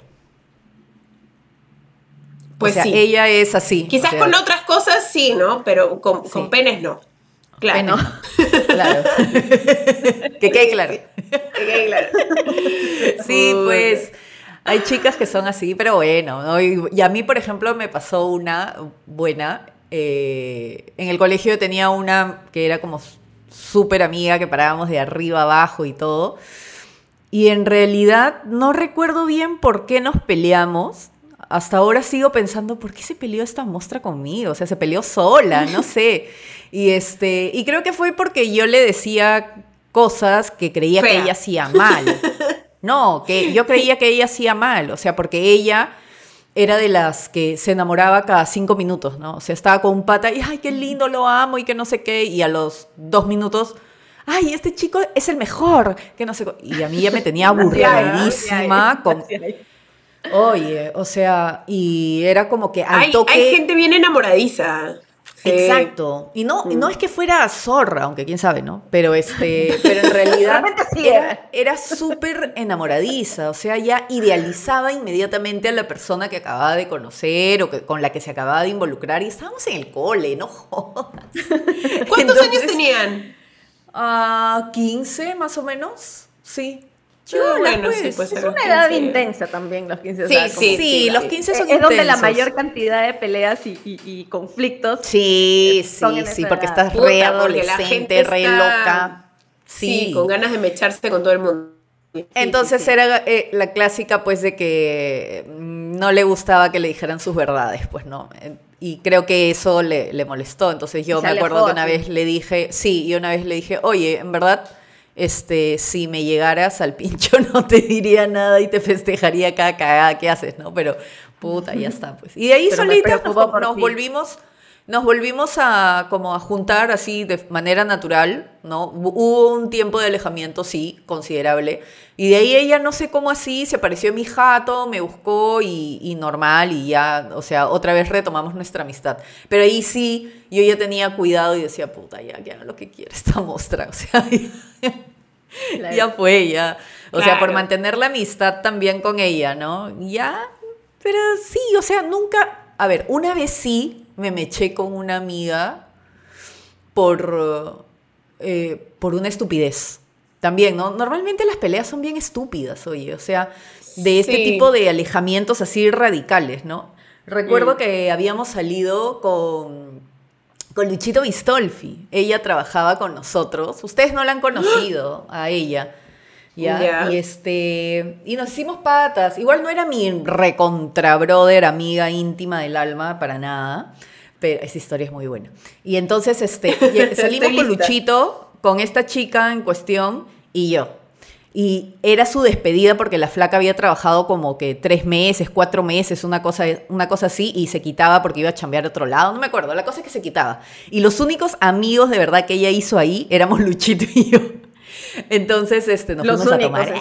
Pues sí. Ella es así. Quizás con otras cosas sí, ¿no? Pero con, penes no. Claro. [LAUGHS] claro. que quede claro. que quede claro. [LAUGHS] sí, pues hay chicas que son así, pero bueno. y, a mí, por ejemplo, me pasó una buena eh, en el colegio tenía una que era como súper amiga, que parábamos de arriba abajo y todo. Y en realidad no recuerdo bien por qué nos peleamos. Hasta ahora sigo pensando, ¿por qué se peleó esta mostra conmigo? O sea, se peleó sola, no [LAUGHS] sé. Y, este, y creo que fue porque yo le decía cosas que creía que ella hacía mal. [LAUGHS] No, que yo creía que ella hacía mal. O sea, porque ella era de las que se enamoraba cada cinco minutos, ¿no? O sea, estaba con un pata y, ay, qué lindo, lo amo y que no sé qué, y a los dos minutos, ay, este chico es el mejor, que no sé Y a mí ya me tenía [LAUGHS] aburridísima con... Oye, o sea, y era como que al toque... Hay gente bien enamoradiza. Exacto. Y no, no es que fuera zorra, aunque quién sabe, ¿no? Pero este, [LAUGHS] pero en realidad era, era súper enamoradiza, o sea, ya idealizaba inmediatamente a la persona que acababa de conocer o que, con la que se acababa de involucrar y estábamos en el cole, no [LAUGHS] ¿Cuántos años tenían? a 15 más o menos, sí. Ah, bueno, sí, pues, es una edad intensa también los 15. Sí, sí, sí, los 15 son Es donde la mayor cantidad de peleas y, conflictos. Sí, sí, sí, porque estás re adolescente, re loca. Sí. con ganas de mecharse con todo el mundo. Entonces era eh, la clásica, pues, de que mm, no le gustaba que le dijeran sus verdades, pues, ¿no? Y creo que eso le, le molestó. Entonces yo me acuerdo que una vez le dije, sí, y una vez le dije, oye, en verdad este, si me llegaras al pincho [LAUGHS] no te diría nada y te festejaría cada cagada que haces, ¿no? Pero puta, ya está, pues. Y de ahí solita nos, volvimos nos volvimos a como a juntar así de manera natural, ¿no? Hubo un tiempo de alejamiento, sí, considerable. Y de ahí ella, no sé cómo así, se apareció en mi jato, me buscó y, y, normal y ya, o sea, otra vez retomamos nuestra amistad. Pero ahí sí, yo ya tenía cuidado y decía, puta, ya, que haga lo que quiere esta mostra. [LAUGHS] O sea, ya, fue, ya. O sea, por mantener la amistad también con ella, ¿no? Ya, pero sí, o sea, nunca... A ver, una vez sí, me meché con una amiga por, eh, por una estupidez. También, ¿no? Normalmente las peleas son bien estúpidas, oye, o sea, de este tipo de alejamientos así radicales, ¿no? Recuerdo mm. que habíamos salido con, con Luchito Bistolfi. Ella trabajaba con nosotros. Ustedes no la han conocido a ella. ¿Ya? Y este, y nos hicimos patas. Igual no era mi recontra brother, amiga íntima del alma, para nada. Pero esa historia es muy buena. Y entonces este, [LAUGHS] salimos con Luchito, con esta chica en cuestión y yo. Y era su despedida porque la flaca había trabajado como que tres meses, cuatro meses, una cosa, una cosa así, y se quitaba porque iba a chambear a otro lado, no me acuerdo, la cosa es que se quitaba. Y los únicos amigos de verdad que ella hizo ahí éramos [LAUGHS] Luchito y yo. Entonces, este, nos fuimos a tomar.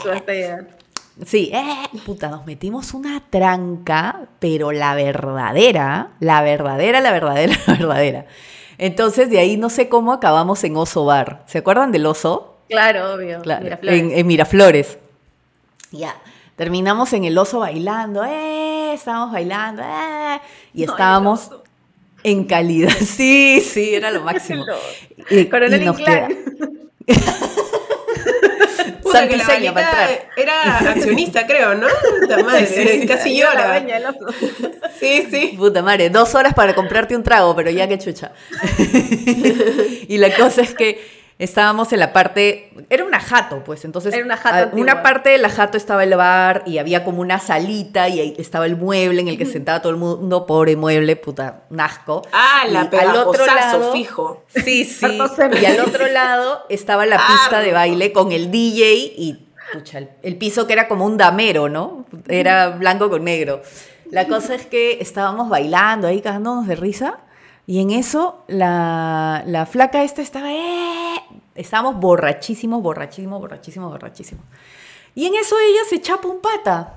Sí, eh, puta, nos metimos una tranca, pero la verdadera, la verdadera, la verdadera, [LAUGHS] la verdadera. Entonces, de ahí no sé cómo acabamos en Oso Bar. ¿Se acuerdan del oso? Claro, obvio. Miraflores. En, Miraflores. Ya. Terminamos en el oso bailando, eh, estábamos bailando, eh, y estábamos en calidad. [LAUGHS] Sí, sí, era lo [LAUGHS] máximo. y, Coronel y nos Que la era accionista, [LAUGHS] creo, ¿no? Puta madre, casi llora. [LAUGHS] Sí, sí. Puta madre, dos horas para comprarte un trago, pero ya que chucha. [LAUGHS] y la cosa es que estábamos en la parte, era una jato, pues, entonces era una, jato una parte de la jato estaba el bar y había como una salita y ahí estaba el mueble en el que sentaba todo el mundo, pobre mueble, puta, nasco. Ah, la y al otro lado, fijo. Sí, [LAUGHS] sí. y al otro lado estaba la pista de baile con el DJ y pucha, el, piso que era como un damero, ¿no? Era blanco con negro. La cosa es que estábamos bailando ahí cagándonos de risa y en eso la, la flaca esta estaba, eh, estábamos borrachísimos, borrachísimos, borrachísimos, borrachísimos. Y en eso ella se chapa un pata.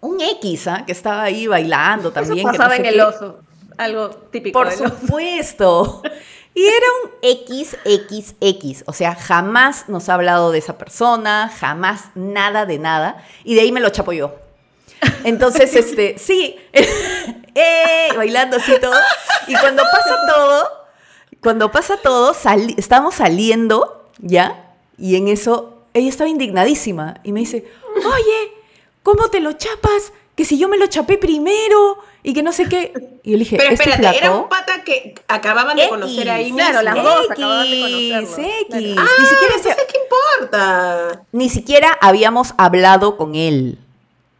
Un X, ¿ah? que estaba ahí bailando también. Eso pasaba en el oso, algo típico. Por supuesto. Y era un XXX, o sea, jamás nos ha hablado de esa persona, jamás nada de nada, y de ahí me lo chapo yo. [LAUGHS] Entonces, este, sí, [LAUGHS] ¡eh! bailando así todo. Y cuando pasa todo, cuando pasa todo, estamos saliendo, ¿ya? Y en eso, ella estaba indignadísima y me dice, oye, ¿cómo te lo chapas? Que si yo me lo chapé primero y que no sé qué. Y yo le dije, pero ¿este espérate, era un pata que acababan de conocer ahí Claro, las dos acababan de conocerlo. X. Ah, ni siquiera entonces, ¿qué importa? Ni siquiera habíamos hablado con él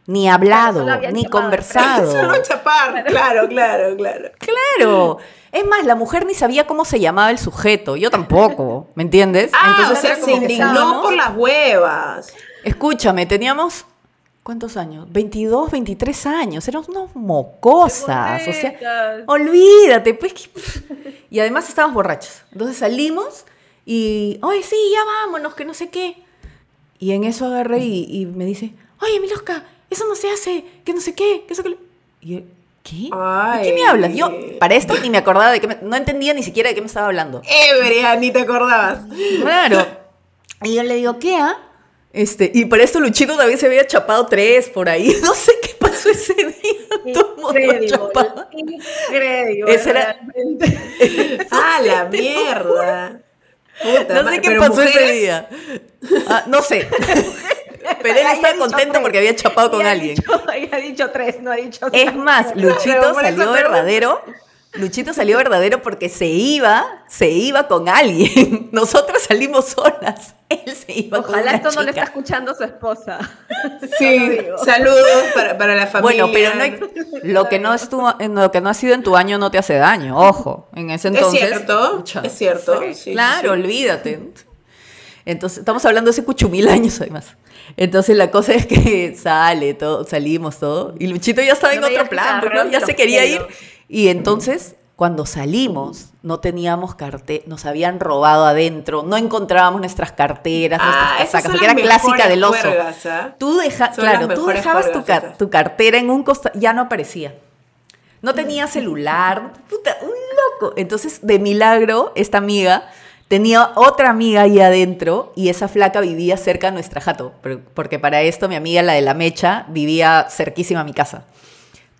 ni hablado, ni [LAUGHS] conversado. Solo chapar, claro, claro, claro. Claro. Es más, la mujer ni sabía cómo se llamaba el sujeto, yo tampoco, ¿me entiendes? Ah, Entonces se indignó por las huevas. Escúchame, teníamos ¿Cuántos años? 22, 23 años. Éramos unos mocosas. O sea, olvídate. Pues, y además estábamos borrachos. Entonces salimos y, oye, sí, ya vámonos, que no sé qué. Y en eso agarré y, y me dice, oye, Milosca, eso no se hace, que no sé qué, que eso que... Y yo, ¿qué? ¿De qué me hablas? Yo, para esto ni me acordaba de qué no entendía ni siquiera de qué me estaba hablando. Ebrea, ni te acordabas. Claro. [LAUGHS] Y yo le digo, ¿qué? Ah? Este, y para esto Luchito también se había chapado tres por ahí. [LAUGHS] No sé qué pasó ese día. [LAUGHS] Todo chapado. Increíble. Ese era... ¡Ah, la mierda! no sé qué pasó ese día. Ah, no sé. [LAUGHS] Pero él estaba contento porque había chapado con alguien. [LAUGHS] ha dicho tres, no ha dicho Es más, Luchito salió verdadero. Luchito salió verdadero porque se iba, se iba con alguien. [LAUGHS] Nosotros salimos solas. Él se iba Ojalá con esto no le está escuchando su esposa. Sí, saludos para, la familia. Bueno, pero lo que no estuvo, lo que no ha sido en tu año no te hace daño, ojo. En ese entonces. Es cierto, es cierto. claro, olvídate. Entonces, estamos hablando de hace cuchumil años además. Entonces la cosa es que [LAUGHS] sale, todo, salimos todo, y Luchito ya estaba en otro plan, pues, ya se quería ir. Y entonces, cuando salimos, no teníamos cartera, nos habían robado adentro, no encontrábamos nuestras carteras, ah, nuestras casacas, era clásica del oso. ¿ah? Tú, deja, claro, tú dejabas tu, tu, cartera en un costado, ya no aparecía. No tenía [LAUGHS] celular, puta, un loco. Entonces, de milagro, esta amiga tenía otra amiga ahí adentro y esa flaca vivía cerca de nuestra jato, porque para esto mi amiga, la de la mecha, vivía cerquísima a mi casa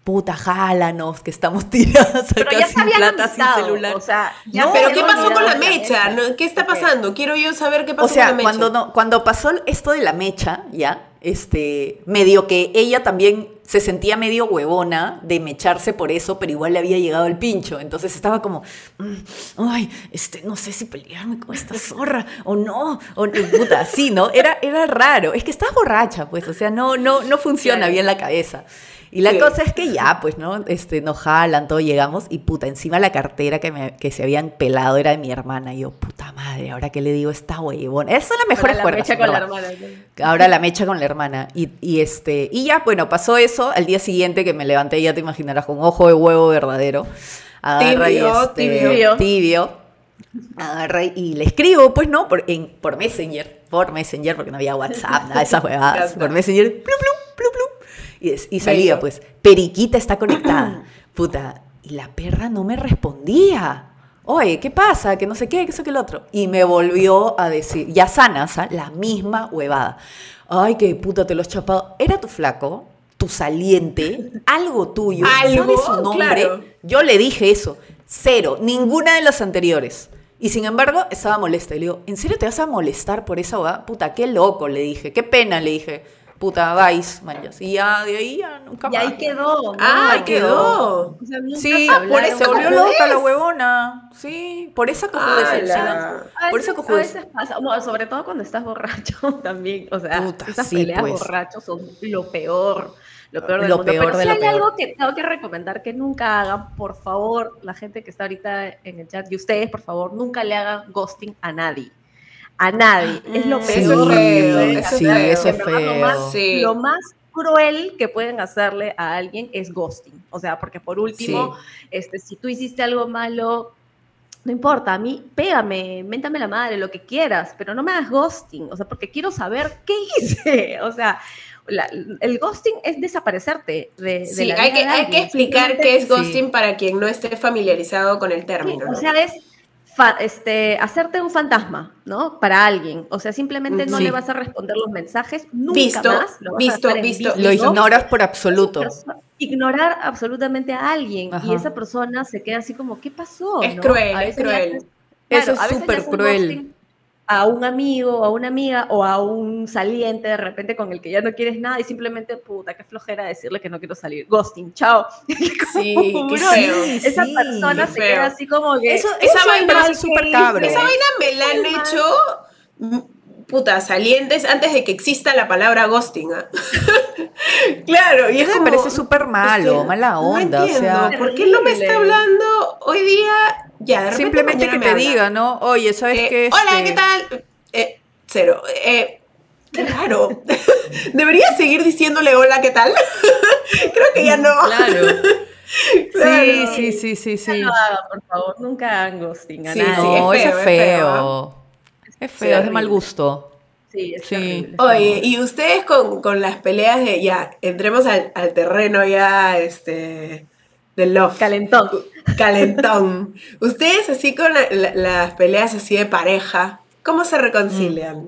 puta, jálanos, que estamos [LAUGHS] tiradas acá sin plata, sin celular. O sea, no, pero ¿qué pasó con la mecha? ¿Qué está pasando? Quiero yo saber qué pasó con la mecha. Cuando, no, cuando pasó esto de la mecha, ya, este, medio que ella también se sentía medio huevona de mecharse por eso, pero igual le había llegado el pincho. Entonces estaba como, mm, ay, este, no sé si pelearme con esta zorra o no, o puta, así, ¿no? Era, era raro. Es que estás borracha, pues, o sea, no, no, no funciona bien la cabeza. Y la cosa es que ya, pues, ¿no? Este, nos jalan, todo llegamos y puta, encima la cartera que, me, que se habían pelado era de mi hermana. Y yo, puta madre, ¿ahora qué le digo esta huevona? Esas son las mejores Ahora la mecha con la hermana. Ahora la mecha con la hermana. Y, y, este, y ya, bueno, pasó eso. Al día siguiente que me levanté, ya te imaginarás, con ojo de huevo verdadero. Agarra tibio, y este, tibio. Tibio. Agarra y le escribo, pues, ¿no? Por, en, por Messenger. Por Messenger, porque no había WhatsApp, nada de esas huevadas. [LAUGHS] por Messenger. Plum, plum, plum, plum y, salía, pues, Periquita está conectada. [CLEARS THROAT] Puta, y la perra no me respondía. Oye, ¿qué pasa? Que no sé qué, que eso, que el otro. Y me volvió a decir, ya sana, la misma huevada. Ay, qué puta, te lo has chapado. Era tu flaco, tu saliente, algo tuyo, ¿Algo? su nombre. Yo le dije eso. Cero, ninguna de las anteriores. Y sin embargo, estaba molesta. Y le digo, ¿en serio te vas a molestar por esa huevada? Puta, qué loco, le dije. Qué pena, le dije puta, vais, manjas. Y ya de ahí ya nunca más. Y ahí quedó. Ah, ahí quedó. sí, por eso se volvió loca la huevona. Sí, por esa cojo de Por esa cojo A veces pasa, sobre todo cuando estás borracho [LAUGHS] también. O sea, esas peleas pues. borrachos son lo peor. Lo peor del lo mundo. Peor Pero si hay algo que tengo que recomendar que nunca hagan, por favor, la gente que está ahorita en el chat y ustedes, por favor, nunca le hagan ghosting a nadie a nadie. Es lo peor. Sí, eso es feo. Lo más, cruel que pueden hacerle a alguien es ghosting. O sea, porque por último, este, si tú hiciste algo malo, no importa, a mí pégame, méntame la madre, lo que quieras, pero no me hagas ghosting, o sea, porque quiero saber qué hice. [LAUGHS] O sea, el ghosting es desaparecerte de, sí, la hay que, hay que explicar qué es ghosting para quien no esté familiarizado con el término. O sea, es este, hacerte un fantasma, ¿no? Para alguien. O sea, simplemente no le vas a responder los mensajes nunca visto, más. Lo visto, visto, Lo ignoras por absoluto. Ignorar absolutamente a alguien. Y esa persona se queda así como, ¿qué pasó? Es cruel, es cruel. Eso es súper cruel a un amigo o a una amiga o a un saliente de repente con el que ya no quieres nada y simplemente, puta, qué flojera decirle que no quiero salir. Ghosting, chao. [LAUGHS] Sí, qué feo. Esa persona se queda así como que... Eso, esa vaina es súper cabro. Esa vaina me la han hecho puta, salientes antes de que exista la palabra ghosting. ¿ah? [LAUGHS] claro, y es me parece súper malo, mala onda. o sea, ¿por qué no me está hablando hoy día ya, Simplemente que te diga, ¿no? Oye, ¿sabes eh, qué? Hola, ¿qué tal? Eh, cero. Eh, raro. [LAUGHS] ¿Debería seguir diciéndole hola, ¿qué tal? [LAUGHS] Creo que ya no. Claro. Sí, sí, sí, sí, sí. No por favor, nunca hagan ghosting a sí, No, es feo. Es feo, es, feo, es de mal gusto. Sí, es sí. Oye, y ustedes con, con, las peleas de ya, entremos al, al terreno ya, este, del love. Calentón. Calentón. [LAUGHS] Ustedes así con las peleas así de pareja, ¿cómo se reconcilian?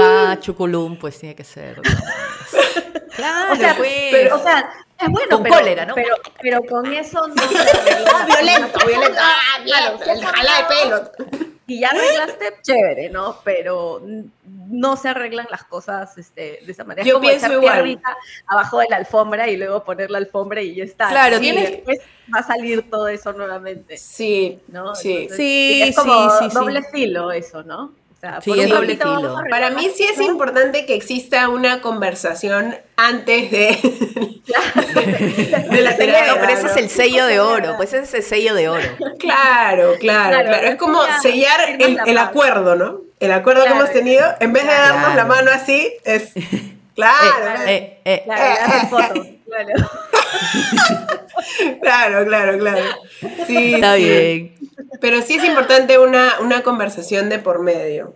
Ah, chuculum, pues tiene que ser. [LAUGHS] claro, o sea, pues. Pero, o sea, es bueno, con cólera, ¿no? Pero, pero con eso no [LAUGHS] violento, violento. Ah, claro, el jala de pelo. Si ya arreglaste, [LAUGHS] chévere, ¿no? Pero no se arreglan las cosas este, de esa manera. Yo es como pienso igual. abajo de la alfombra y luego poner la alfombra y ya está. Claro, y después va a salir todo eso nuevamente. Sí, ¿no? sí. sí, es como doble estilo eso, ¿no? Sí, es doble filo. Para mí sí es importante que exista una conversación antes de, de la [LAUGHS] terapia. pero ese es el sello de oro, pues ese es el sello de oro. Claro, claro, claro. Es como sellar el, acuerdo, ¿no? El acuerdo que hemos tenido, en vez de darnos la mano así, es... [LAUGHS] Claro, eh, eh, eh, claro, fotos, claro. [LAUGHS] claro, claro, claro. Sí, Está bien. Pero sí es importante una, una conversación de por medio.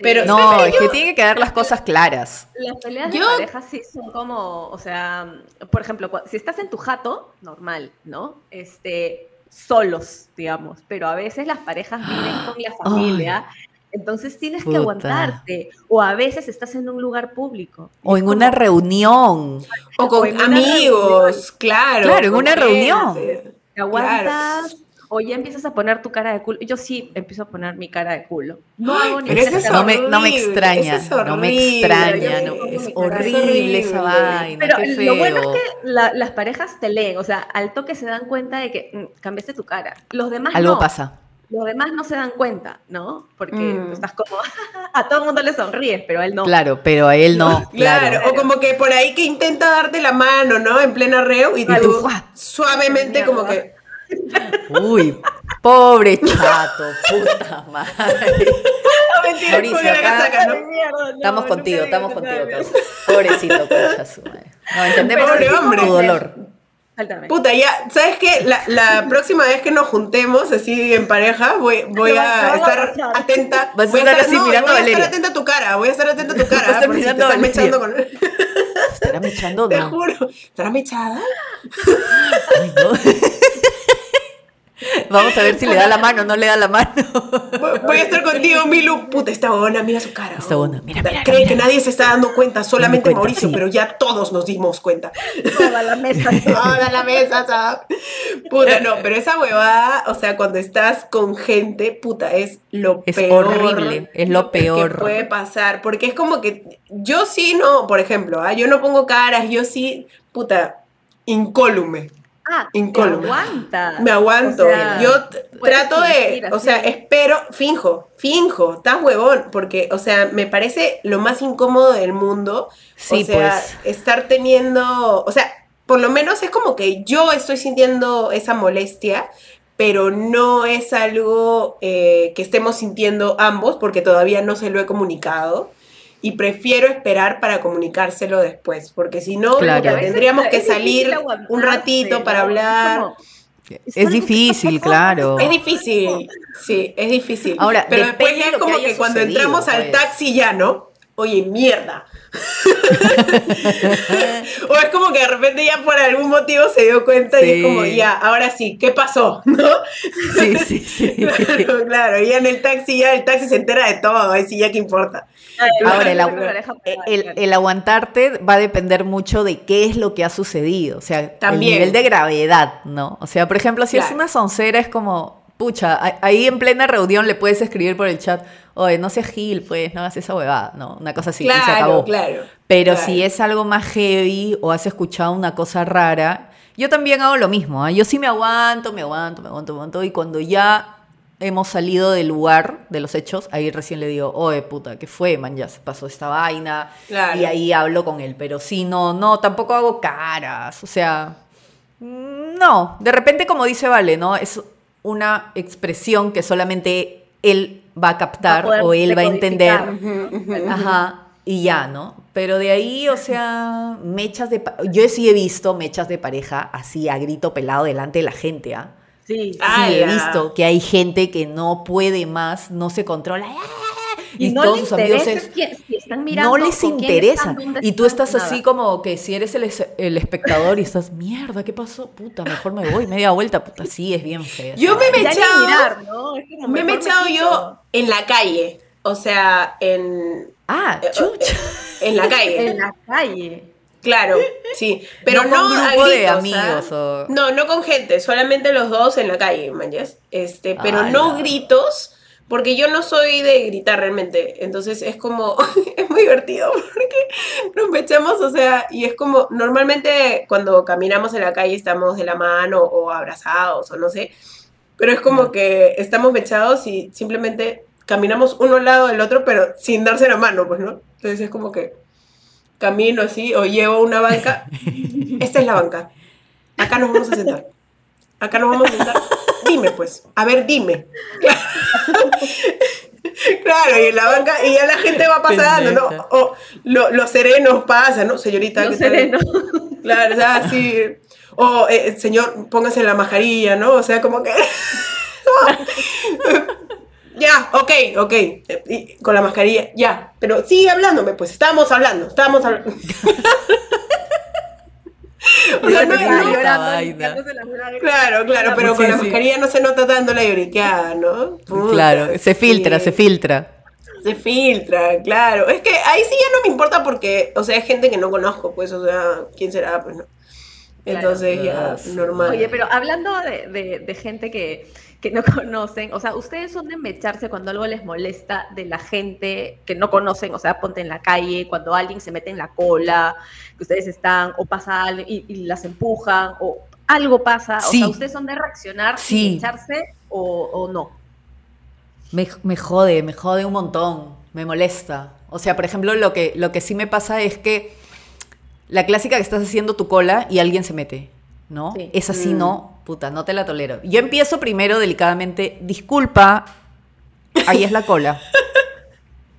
Pero, no, es que tiene que quedar las cosas claras. Las peleas de pareja sí son como, o sea, por ejemplo, si estás en tu jato, normal, ¿no? Este, solos, digamos, pero a veces las parejas viven con la [GASPS] familia. Entonces tienes que aguantarte. O a veces estás en un lugar público. O en una reunión. O con amigos, claro. Claro, en una reunión. Te aguantas, o ya empiezas a poner tu cara de culo. Yo sí empiezo a poner mi cara de culo. No hago ni no, me, no me extraña, no me extraña, es horrible esa vaina. Pero lo bueno es que las parejas te leen, o sea, al toque se dan cuenta de que mm, cambiaste tu cara. Los demás Algo pasa. Los demás no se dan cuenta, ¿no? Porque mm. estás como, [LAUGHS] a todo el mundo le sonríes, pero a él no. Claro, pero a él no. claro. o como que por ahí que intenta darte la mano, ¿no? En plena reo y tú suavemente como que [LAUGHS] Uy, pobre chato, puta madre. Mauricio, acá, estamos contigo, estamos contigo, Pobrecito, concha su madre. No, entendemos tu dolor. Puta, ya, ¿sabes qué? La, la, [LAUGHS] próxima vez que nos juntemos así en pareja, voy, [LAUGHS] voy a estar atenta. Vas a estar así mirando a Voy a estar atenta a tu cara, voy a estar atenta a tu [LAUGHS] cara. Vas a mirando si te mechando con... ¿Estará mechando? Te juro. ¿Estará mechada? Ay, no. Vamos a ver si le da la mano o no le da la mano. Voy a estar contigo, Milu. Puta, esta buena, mira su cara. Esta buena, mira, mira. Cree que nadie se está dando cuenta, solamente Mauricio, pero ya todos nos dimos cuenta. Toda la mesa. Toda la mesa, ¿sabes? Puta, no, pero esa huevada, o sea, cuando estás con gente, puta, es lo es peor. Es horrible, es lo peor. Que puede pasar, porque es como que yo sí no, por ejemplo, ¿ah? yo no pongo caras, yo sí, puta, incólume. Ah, incólume. aguanta. Me aguanto. yo trato de, o sea, espero, finjo, finjo, estás huevón, porque, o sea, me parece lo más incómodo del mundo. Sí, o sea, pues. estar teniendo, o sea, por lo menos es como que yo estoy sintiendo esa molestia, pero no es algo eh, que estemos sintiendo ambos, porque todavía no se lo he comunicado y prefiero esperar para comunicárselo después, porque si no, tendríamos que salir un ratito para hablar. Es, difícil, claro. Es difícil, sí, es difícil. Ahora, pero después ya es como que cuando entramos al pues. taxi ya, ¿no? Oye, mierda. [LAUGHS] o es como que de repente ya por algún motivo se dio cuenta y es como, ya, ahora sí, ¿qué pasó? [LAUGHS] ¿No? Sí, sí, sí. [LAUGHS] claro, claro, ya en el taxi, ya el taxi se entera de todo, ahí sí, ya qué importa. Ahora, el, aguantarte va a depender mucho de qué es lo que ha sucedido, o sea, el nivel de gravedad, ¿no? O sea, por ejemplo, si es una soncera, es como, pucha, ahí en plena reunión le puedes escribir por el chat, oye, no seas gil, pues, no hagas esa huevada, ¿no? Una cosa así, y se acabó. Claro, Pero si es algo más heavy o has escuchado una cosa rara, yo también hago lo mismo, ¿ah? yo sí me aguanto, me aguanto, me aguanto, me aguanto, y cuando ya hemos salido del lugar de los hechos, ahí recién le digo, oye, puta, ¿qué fue, man? Ya se pasó esta vaina. Y ahí hablo con él. Pero sí, no, no, tampoco hago caras. O sea, no. De repente, como dice Vale, ¿no? Es una expresión que solamente él va a captar o él va a entender. Ajá. Y ya, ¿no? Pero de ahí, o sea, mechas de... Yo sí he visto mechas de pareja así a grito pelado delante de la gente, ¿ah? Sí, sí, he visto que hay gente que no puede más, no se controla. Y, todos sus amigos no les interesa. Y tú estás así como que si eres el, espectador y estás, mierda, ¿qué pasó? Puta, mejor me voy, media vuelta, puta, sí, es bien feo. Yo me he echado, me he echado yo en la calle, o sea, en... Ah, eh, chucha. Eh, en la calle. [LAUGHS] en la calle. Claro, sí, pero no, con grupo de amigos No, no con gente, solamente los dos en la calle, manches. Este, pero no gritos porque yo no soy de gritar realmente, entonces es como, [LAUGHS] es muy divertido [LAUGHS] porque nos mechamos, o sea, y es como, normalmente cuando caminamos en la calle estamos de la mano o abrazados o no sé, pero es como que estamos mechados y simplemente caminamos uno al lado del otro, pero sin darse la mano, pues, ¿no? Entonces es como que camino así o llevo una banca, [LAUGHS] esta es la banca, acá nos vamos a sentar, acá nos vamos a sentar dime pues, a ver, dime. [LAUGHS] Claro, y en la banca, y ya la gente va pasando, ¿no? O los serenos pasan, ¿no? Señorita, los serenos. Claro, ya así. O, eh, señor, póngase la majarilla, ¿no? O sea, como que. [LAUGHS] ya, ok, ok. con la mascarilla, ya. Pero sigue hablándome, pues, estamos hablando, estamos hablando. [LAUGHS] [LAUGHS] O sea, no, Claro, claro, pero con la mascarilla no se nota tanto la lloriqueada, ¿no? claro, se filtra, se filtra. Se filtra, claro. Es que ahí sí ya no me importa porque, o sea, es gente que no conozco, pues, o sea, ¿quién será? Pues no. Entonces ya, normal. Oye, pero hablando de, de gente que, que no [LAUGHS] conocen, o sea, ustedes son de mecharse cuando algo les molesta de la gente que no conocen, o sea, ponte en la calle, cuando alguien se mete en la cola, que ustedes están, o pasa alguien y, las empujan, o algo pasa, o sea, ustedes son de reaccionar sí. mecharse o, no. Me, me, jode, me jode un montón, me molesta. O sea, por ejemplo, lo que, lo que sí me pasa es que la clásica que estás haciendo tu cola y alguien se mete. ¿no? Es así, no, mm. puta, no te la tolero. Yo empiezo primero delicadamente, disculpa, ahí es la cola. [LAUGHS]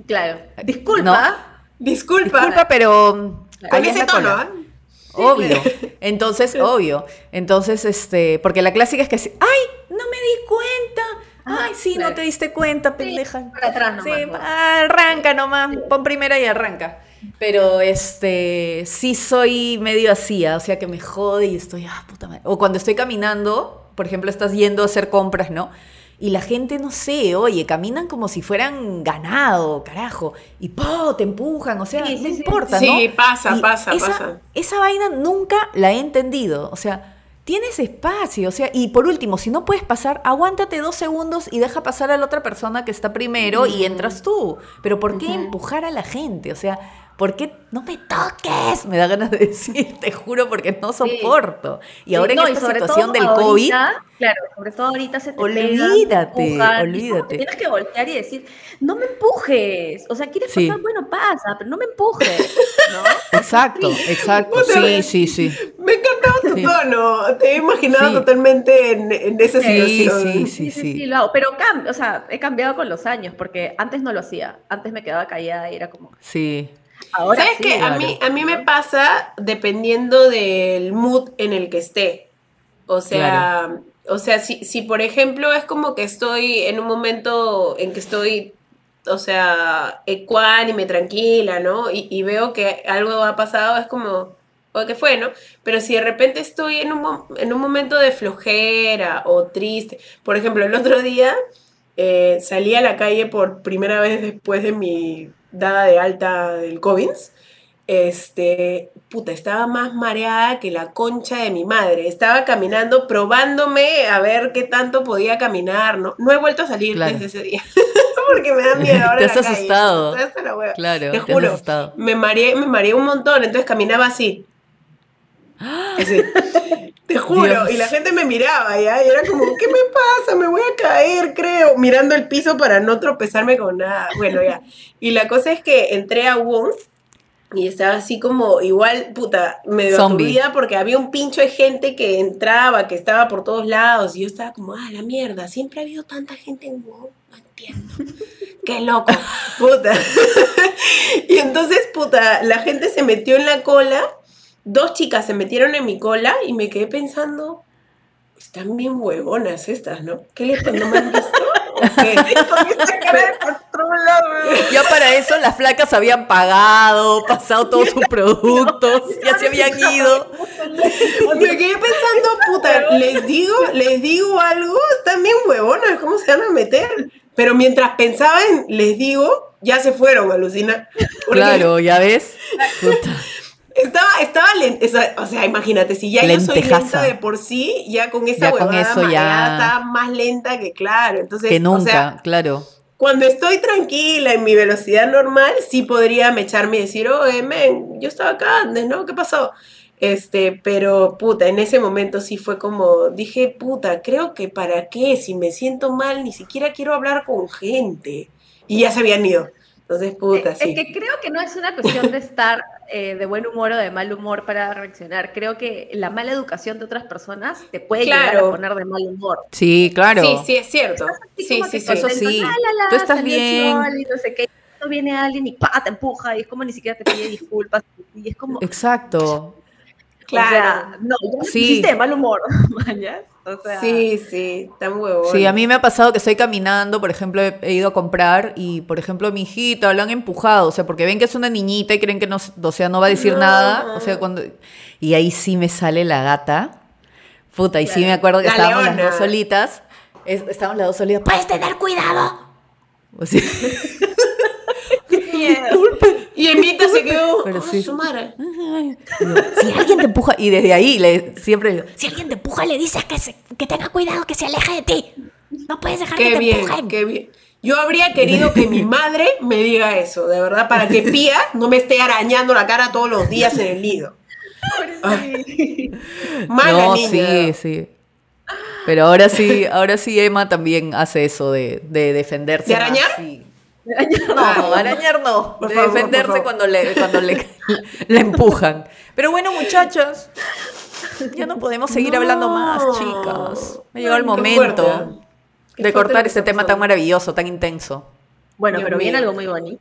Claro, disculpa. Disculpa. Disculpa, pero ahí es la cola. ¿eh? Obvio. [LAUGHS] Entonces, obvio. Entonces, este, porque la clásica es que, ay, no me di cuenta. Ay, sí, no te diste cuenta, pendeja. para atrás nomás. Sí, arranca nomás, pon primera y arranca. Pero este, sí soy medio así, ¿ah? o sea que me jode y estoy, ah, puta madre. O cuando estoy caminando, por ejemplo, estás yendo a hacer compras, ¿no? Y la gente, no sé, oye, caminan como si fueran ganado, carajo. Y ¡po! te empujan, o sea, no importa, ¿no? Sí, pasa, pasa, pasa. Esa vaina nunca la he entendido. O sea, tienes espacio, o sea, y por último, si no puedes pasar, aguántate dos segundos y deja pasar a la otra persona que está primero y entras tú. Pero ¿por qué empujar a la gente? O sea, ¿por qué no me toques? Me da ganas de decir, te juro, porque no soporto. Y ahora en esta situación del COVID. Claro, sobre todo ahorita se te Olvídate, olvídate. tienes que voltear y decir, no me empujes. O sea, quieres pasar, bueno, pasa, pero no me empujes. ¿no? [LAUGHS] Exacto, exacto. Sí, sí, sí. Me ha encantado tu tono. Te he imaginado totalmente en, en, esa situación. Sí, sí, sí. sí, lo hago. Pero o sea, he cambiado con los años, porque antes no lo hacía. Antes me quedaba callada y era como. Sí. Ahora ¿Sabes que a mí, a mí me pasa dependiendo del mood en el que esté. O sea, o sea, si, si por ejemplo es como que estoy en un momento en que estoy, o sea, ecuánime, tranquila, ¿no? Y, y veo que algo ha pasado, es como, o que fue, ¿no? Pero si de repente estoy en un, en un momento de flojera o triste, por ejemplo, el otro día eh, salí a la calle por primera vez después de mi dada de alta del COVID, este, puta, estaba más mareada que la concha de mi madre. Estaba caminando, probándome a ver qué tanto podía caminar. No, no he vuelto a salir desde ese día. [LAUGHS] Porque me da miedo ahora. [LAUGHS] Te has asustado. Claro, te, juro. asustado. Me mareé, me mareé un montón, entonces caminaba así. Así. [GASPS] Te juro, y la gente me miraba, ¿ya? Y era como, ¿qué me pasa? Me voy a caer, creo, mirando el piso para no tropezarme con nada. Bueno, ya. Y la cosa es que entré a Wons y estaba así como, igual, puta, medio aturdida porque había un pincho de gente que entraba, que estaba por todos lados, y yo estaba como, ah, la mierda, siempre ha habido tanta gente en Wons, no entiendo. Qué loco, puta. [LAUGHS] y entonces, puta, la gente se metió en la cola dos chicas se metieron en mi cola y me quedé pensando, están bien huevonas estas, ¿no? ¿Qué les no me han visto? [LAUGHS] ya para eso las flacas habían pagado, pasado todos sus [LAUGHS] productos, ya se habían ido. Me quedé pensando, puta, les digo, les digo algo, están bien huevonas, ¿cómo se van a meter? Pero mientras pensaba en les digo, ya se fueron, alucina. Claro, ya ves. [LAUGHS] Puta. Estaba, estaba lenta, o sea, imagínate, si ya yo soy lenta de por sí, ya con esa ya huevada con eso ya... estaba más lenta que claro, entonces... Que nunca, claro. cuando estoy tranquila en mi velocidad normal, sí podría mecharme y decir, oh, men, yo estaba acá antes, ¿no? ¿Qué pasó? Este, pero puta, en ese momento sí fue como, dije, puta, creo que para qué, si me siento mal, ni siquiera quiero hablar con gente. Y ya se habían ido. Entonces, puta, sí. Es que creo que no es una cuestión de estar eh, de buen humor o de mal humor para reaccionar. Creo que la mala educación de otras personas te puede llegar a poner de mal humor. Sí, claro. Sí, sí, es cierto. Sí, sí, sí. Eso sí. Tú estás bien. Y no sé qué. Viene alguien y pa, te empuja y es como ni siquiera te pide disculpas. Y es como. Exacto. Claro. no, sí. hiciste de mal humor. [LAUGHS] sí, sí, tan huevo. Sí, a mí me ha pasado que estoy caminando, por ejemplo, he, ido a comprar y, por ejemplo, mi hijita la han empujado, o sea, porque ven que es una niñita y creen que no, o sea, no va a decir nada, o sea, cuando... Y ahí sí me sale la gata. Puta, y sí me acuerdo que estábamos las dos solitas. estábamos las dos solitas. ¡Puedes tener cuidado! [LAUGHS] O sea, Y Emita se quedó. Pero sí. su madre. Si alguien te empuja, y desde ahí le, siempre digo, si alguien te empuja, le dices que, que tenga cuidado, que se aleje de ti. No puedes dejar que te bien, empujen. Qué bien. Yo habría querido que mi madre me diga eso, de verdad, para que Pía no me esté arañando la cara todos los días en el nido. Mala no, sí, sí. Pero ahora sí, ahora sí Emma también hace eso de, de defenderse. ¿De arañar? No, arañar no. de defenderse cuando, le, cuando le, [LAUGHS] le, empujan. Pero bueno, muchachos, ya no podemos seguir hablando más, chicas. Me llegó el momento de cortar este tema tan maravilloso, tan intenso. Bueno, pero viene algo muy bonito.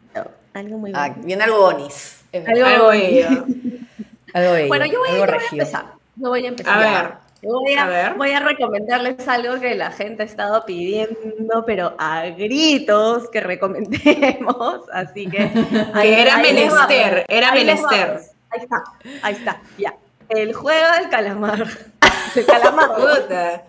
Algo muy ah, bonito. viene algo bonis. Algo, bello. [LAUGHS] algo bello. Bueno, yo voy, yo voy a empezar. Yo voy a empezar. A ver. Voy a, voy a, recomendarles algo que la gente ha estado pidiendo, pero a gritos que recomendemos. [LAUGHS] Así que. era menester, era menester. Ahí está, ahí está, ya. El juego del calamar. [LAUGHS] El calamar.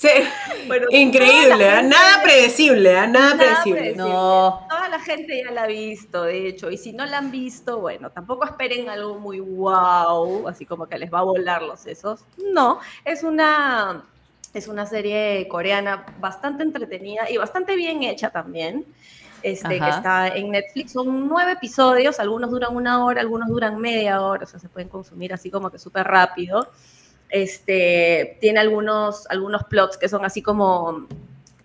Sí. [LAUGHS] Increíble, ¿eh? nada predecible, ¿eh? nada, predecible. No. Toda la gente ya la ha visto, de hecho, y si no la han visto, bueno, tampoco esperen algo muy wow, así como que les va a volar los sesos. No, es una, es una serie coreana bastante entretenida y bastante bien hecha también. Este, que está en Netflix. Son nueve episodios, algunos duran una hora, algunos duran media hora, o sea, se pueden consumir así como que súper rápido este, tiene algunos, algunos plots que son así como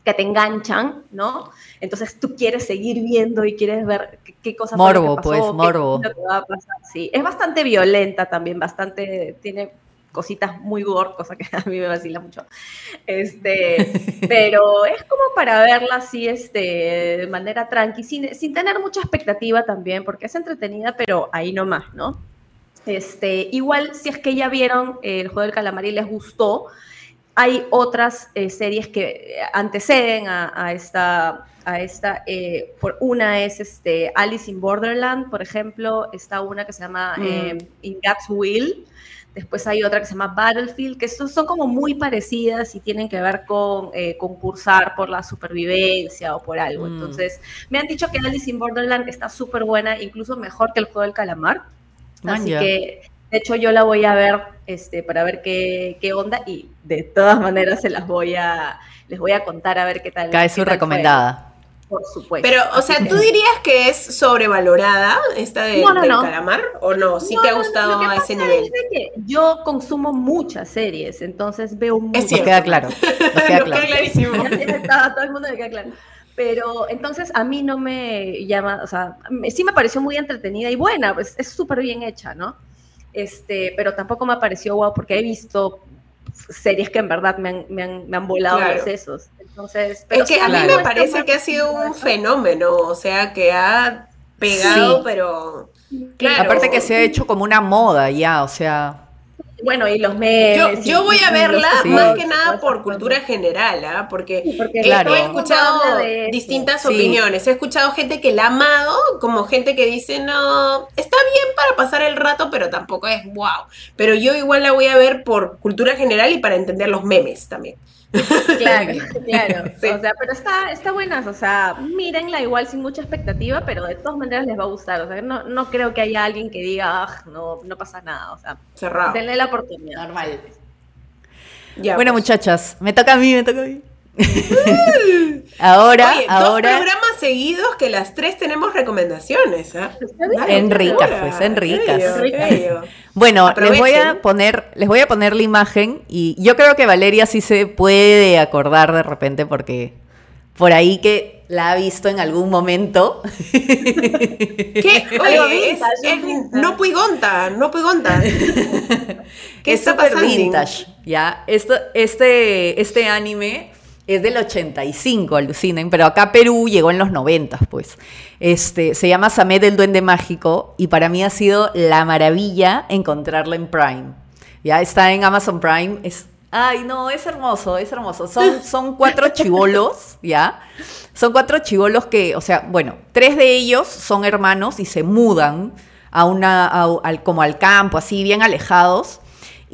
que te enganchan, ¿no? Entonces tú quieres seguir viendo y quieres ver qué, cosas morbo, pues, morbo. Sí, es bastante violenta también, bastante tiene cositas muy gore, cosa que [LAUGHS] a mí me vacila mucho. Este, [LAUGHS] pero es como para verla así, este, de manera tranqui, sin, sin tener mucha expectativa también, porque es entretenida, pero ahí nomás, ¿no? Este, igual, si es que ya vieron el juego del calamar y les gustó, hay otras eh, series que anteceden a, esta, a esta eh, por una es este, Alice in Borderland, por ejemplo, está una que se llama mm. eh, In God's Will, después hay otra que se llama Battlefield, que son, son como muy parecidas y tienen que ver con concursar por la supervivencia o por algo. Mm. Entonces, me han dicho que Alice in Borderland está súper buena, incluso mejor que el juego del calamar. Así que, de hecho, yo la voy a ver este, para ver qué, qué, onda y de todas maneras se las voy a, les voy a contar a ver qué tal. Cae su recomendada. Por supuesto. Pero, o sea, ¿tú dirías que es sobrevalorada esta de, del calamar? ¿O no? ¿Sí te ha gustado a ese nivel? que yo consumo muchas series, entonces veo mucho. Nos queda claro. Nos queda [LAUGHS] claro. clarísimo. todo el mundo me queda claro. Pero entonces a mí no me llama, o sea, sí me pareció muy entretenida y buena, pues es súper bien hecha, ¿no? Este, pero tampoco me pareció guau porque he visto series que en verdad me han, me han, me han volado los sesos. Entonces, es que a mí me parece que ha sido un fenómeno, o sea, que ha pegado, pero... Claro. Aparte que se ha hecho como una moda ya, o sea... Bueno, y los memes. Yo, voy a verla más que nada por cultura general, ¿ah? porque, he escuchado distintas opiniones. He escuchado gente que la ha amado, como gente que dice, no, está bien para pasar el rato, pero tampoco es wow. Pero yo igual la voy a ver por cultura general y para entender los memes también. [LAUGHS] Claro, claro. [LAUGHS] O sea, pero está, está buena, o sea, mírenla igual sin mucha expectativa, pero de todas maneras les va a gustar. O sea, no, no creo que haya alguien que diga, ah, no, no pasa nada. O sea, Cerrado. denle la oportunidad. Normal. Ya, bueno, pues. muchachas, me toca a mí, me toca a mí. [LAUGHS] ahora, ahora. Dos programas seguidos que las tres tenemos recomendaciones. ¿eh? En ricas, pues, en ricas. [LAUGHS] Bueno, les voy a poner, les voy a poner la imagen y yo creo que Valeria sí se puede acordar de repente porque por ahí que la ha visto en algún momento. [LAUGHS] ¿Qué? Oye, es, no puigonta, no puigonta. ¿Qué está pasando? vintage, ¿ya? Esto, este, este anime es del 85, alucinen, pero acá Perú llegó en los 90, pues. Este, se llama Samed el Duende Mágico y para mí ha sido la maravilla encontrarlo en Prime. Ya está en Amazon Prime, es Ay, no, es hermoso, es hermoso. Son, [LAUGHS] son cuatro chivolos, ¿ya? Son cuatro chivolos que, o sea, bueno, tres de ellos son hermanos y se mudan a una, al, como al campo, así, bien alejados.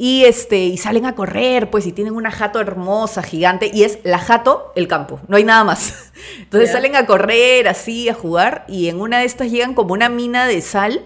Y, este, y salen a correr, pues, y tienen una jato hermosa, gigante, y es la jato, el campo, no hay nada más. [LAUGHS] Entonces salen a correr, así, a jugar, y en una de estas llegan como una mina de sal,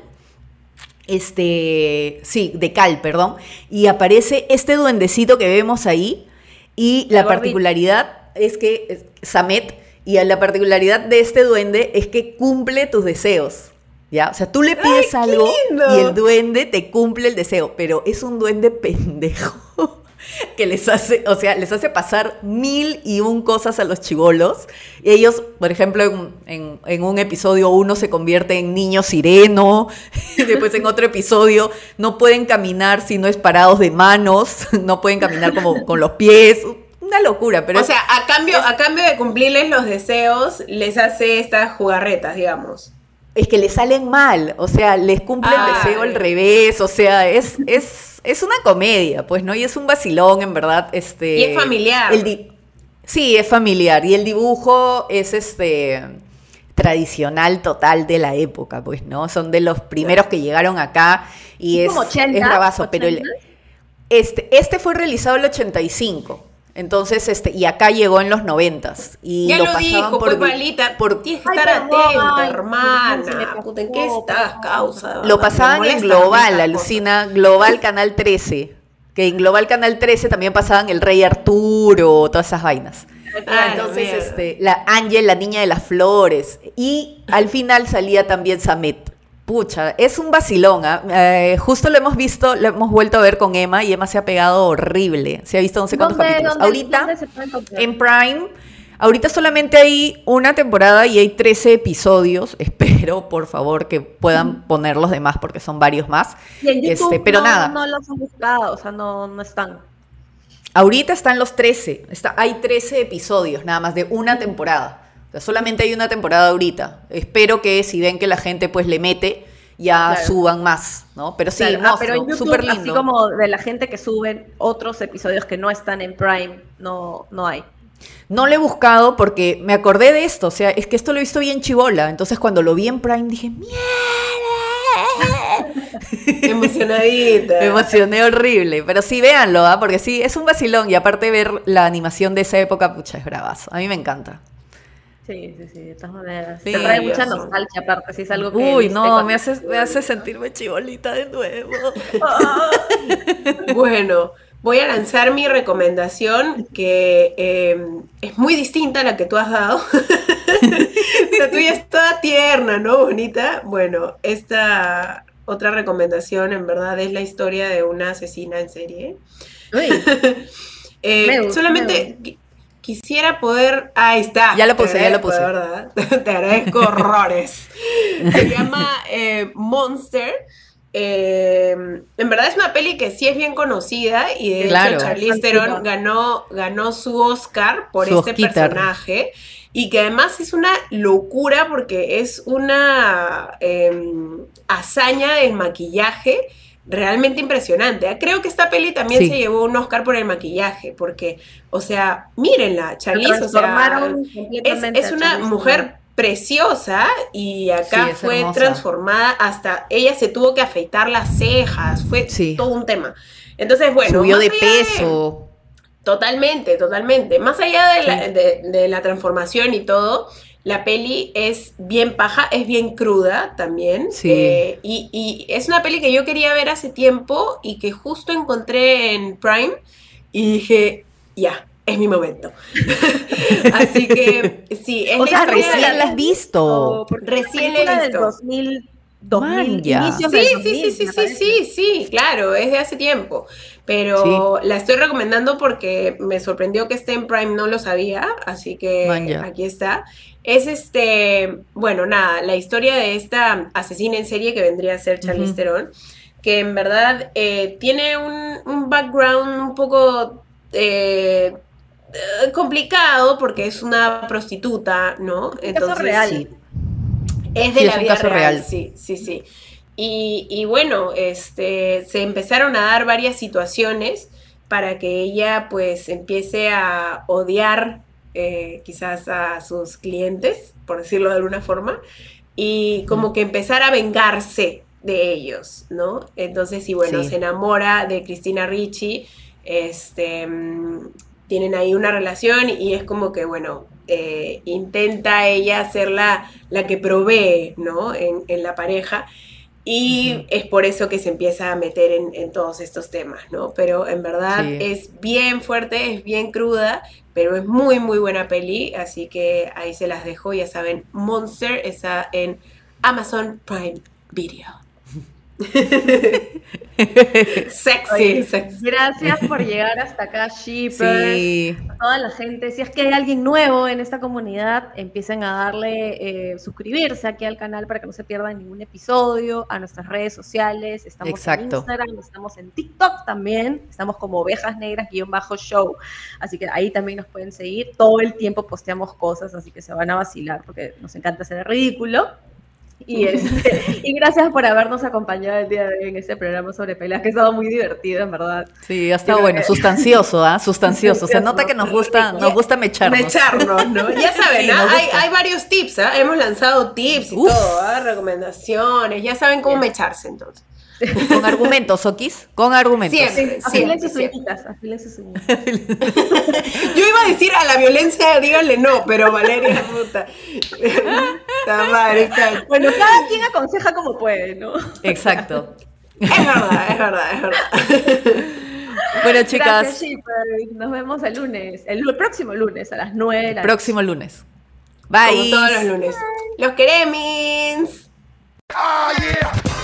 este, sí, de cal, perdón, y aparece este duendecito que vemos ahí, y la, particularidad es que, Samet, y la particularidad de este duende es que cumple tus deseos. ¿Ya? O sea, tú le pides algo y el duende te cumple el deseo, pero es un duende pendejo [LAUGHS] que les hace, o sea, les hace pasar mil y un cosas a los chivolos. Ellos, por ejemplo, en, un episodio uno se convierte en niño sireno, [LAUGHS] y después en otro episodio no pueden caminar si no es parados de manos, [LAUGHS] no pueden caminar como con los pies, una locura, pero... O sea, a cambio, a cambio de cumplirles los deseos, les hace estas jugarretas, digamos es que le salen mal, o sea, les cumple el deseo al revés, o sea, es, es, es una comedia, pues, ¿no? Y es un vacilón, en verdad, este... Y es familiar. sí, es familiar, y el dibujo es, este, tradicional total de la época, pues, ¿no? Son de los primeros que llegaron acá, y es, es bravazo, pero el, este, este fue realizado en el 85, entonces, este, y acá llegó en los noventas. Y ya lo, pasaban dijo, por, pues, palita, por tienes que estar atenta, hermana. Puta, ¿en qué estás, causa? Lo pasaban en Global, alucina, Global Canal 13. Que en Global Canal 13 también pasaban el Rey Arturo, todas esas vainas. Ah, entonces, este, la Ángel, la niña de las flores. Y al final salía también Samet. Pucha, es un vacilón. ¿ah? Eh, justo lo hemos visto, lo hemos vuelto a ver con Emma y Emma se ha pegado horrible. Se ha visto no sé cuántos capítulos. ahorita, en Prime, ahorita solamente hay una temporada y hay 13 episodios. [LAUGHS] Espero, por favor, que puedan poner los demás porque son varios más. este, pero nada. No los han buscado, o sea, no, no están. Ahorita están los 13. Está, hay 13 episodios nada más de una temporada solamente hay una temporada ahorita. Espero que si ven que la gente pues le mete, ya suban más, ¿no? Pero sí, ah, pero súper lindo. Así como de la gente que suben otros episodios que no están en Prime, no, no hay. No lo he buscado porque me acordé de esto, o sea, es que esto lo he visto bien chivola, entonces cuando lo vi en Prime dije, ¡mierda! [LAUGHS] Emocionadita. [LAUGHS] Me emocioné horrible, pero sí, véanlo, ¿ah? porque sí, es un vacilón y aparte ver la animación de esa época, pucha, es bravazo, a mí me encanta. Sí, sí, sí, de todas maneras. Te trae mucha nostalgia, aparte, si es algo que. Uy, no, me hace, me hace sentirme chibolita de nuevo. [LAUGHS] bueno, voy a lanzar mi recomendación, que em, es muy distinta a la que tú has dado. [LAUGHS] la tuya es toda tierna, ¿no? Bonita. Bueno, esta otra recomendación, en verdad, es la historia de una asesina en serie. [LAUGHS] eh, solamente Quisiera poder. Ahí está. Ya lo puse, ya lo puse. ¿verdad? [LAUGHS] Te agradezco [LAUGHS] horrores. Se [LAUGHS] llama eh, Monster. Eh, en verdad es una peli que sí es bien conocida y de hecho Charlize Theron ganó, ganó su Oscar por este personaje y que además es una locura porque es una em, hazaña del maquillaje realmente impresionante. ¿eh? Creo que esta peli también se llevó un Oscar por el maquillaje, porque, o sea, mírenla, Charlize, o sea, es, una mujer preciosa y acá fue transformada hasta ella se tuvo que afeitar las cejas, fue todo un tema. Entonces, bueno, subió de peso. totalmente, totalmente. Más allá de la transformación y todo, la peli es bien paja, es bien cruda también. Sí. Eh, y, es una peli que yo quería ver hace tiempo y que justo encontré en Prime y dije, ya, es mi momento. [LAUGHS] Así que sí, es o sea, recién la has visto. Recién la he visto. 2000, sí, sí, sí, sí, sí, sí, sí, claro, es de hace tiempo. Pero la estoy recomendando porque me sorprendió que esté en Prime, no lo sabía, así que aquí está. Es este, bueno, nada, la historia de esta asesina en serie que vendría a ser Charlize Theron, que en verdad eh, tiene un, background un poco eh, complicado porque es una prostituta, ¿no? Entonces, real. Es de la vida real, sí, sí, sí. Y, bueno, este, se empezaron a dar varias situaciones para que ella pues empiece a odiar eh, quizás a sus clientes, por decirlo de alguna forma, y como que empezar a vengarse de ellos, ¿no? Entonces, y bueno, se enamora de Cristina Ricci, este, tienen ahí una relación y es como que, bueno, eh, intenta ella ser la, la que provee, ¿no? En, la pareja. Y es por eso que se empieza a meter en, todos estos temas, ¿no? Pero en verdad es bien fuerte, es bien cruda, pero es muy, muy buena peli. Así que ahí se las dejo, ya saben, Monster está en Amazon Prime Video. [LAUGHS] sexy, sexy, Gracias por llegar hasta acá, Shippers. A toda la gente. Si es que hay alguien nuevo en esta comunidad, empiecen a darle eh, suscribirse aquí al canal para que no se pierdan ningún episodio, a nuestras redes sociales. Estamos en Instagram, estamos en TikTok también. Estamos como ovejas negras-show. Así que ahí también nos pueden seguir. Todo el tiempo posteamos cosas, así que se van a vacilar porque nos encanta hacer el ridículo. Y, este, [LAUGHS] y gracias por habernos acompañado el día de hoy en este programa sobre peleas, que ha estado muy divertido, en verdad. Sí, ha estado bueno, sustancioso, ¿ah? Sustancioso. Se nota que nos gusta, nos gusta mecharnos. Mecharnos, ¿no? [LAUGHS] Ya saben, ¿ah? hay, hay, varios tips, ¿ah? Hemos lanzado tips y todo, ¿ah? Recomendaciones, ya saben cómo mecharse entonces. [LAUGHS] Con argumentos, Okis. Con argumentos. Siempre. Afilen sus uñitas, afilen sus uñitas. Yo iba a decir a la violencia, díganle no, pero Valeria, puta. madre, bueno, cada quien aconseja como puede, ¿no? Exacto. Es verdad, es verdad, es verdad. [LAUGHS] Bueno, chicas. Nos vemos el lunes, el, próximo lunes a las 9 El próximo lunes. Bye. Como todos los lunes. Los queremos. Ah, yeah.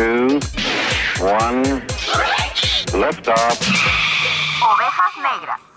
Two, one, lift off. Ovejas negras.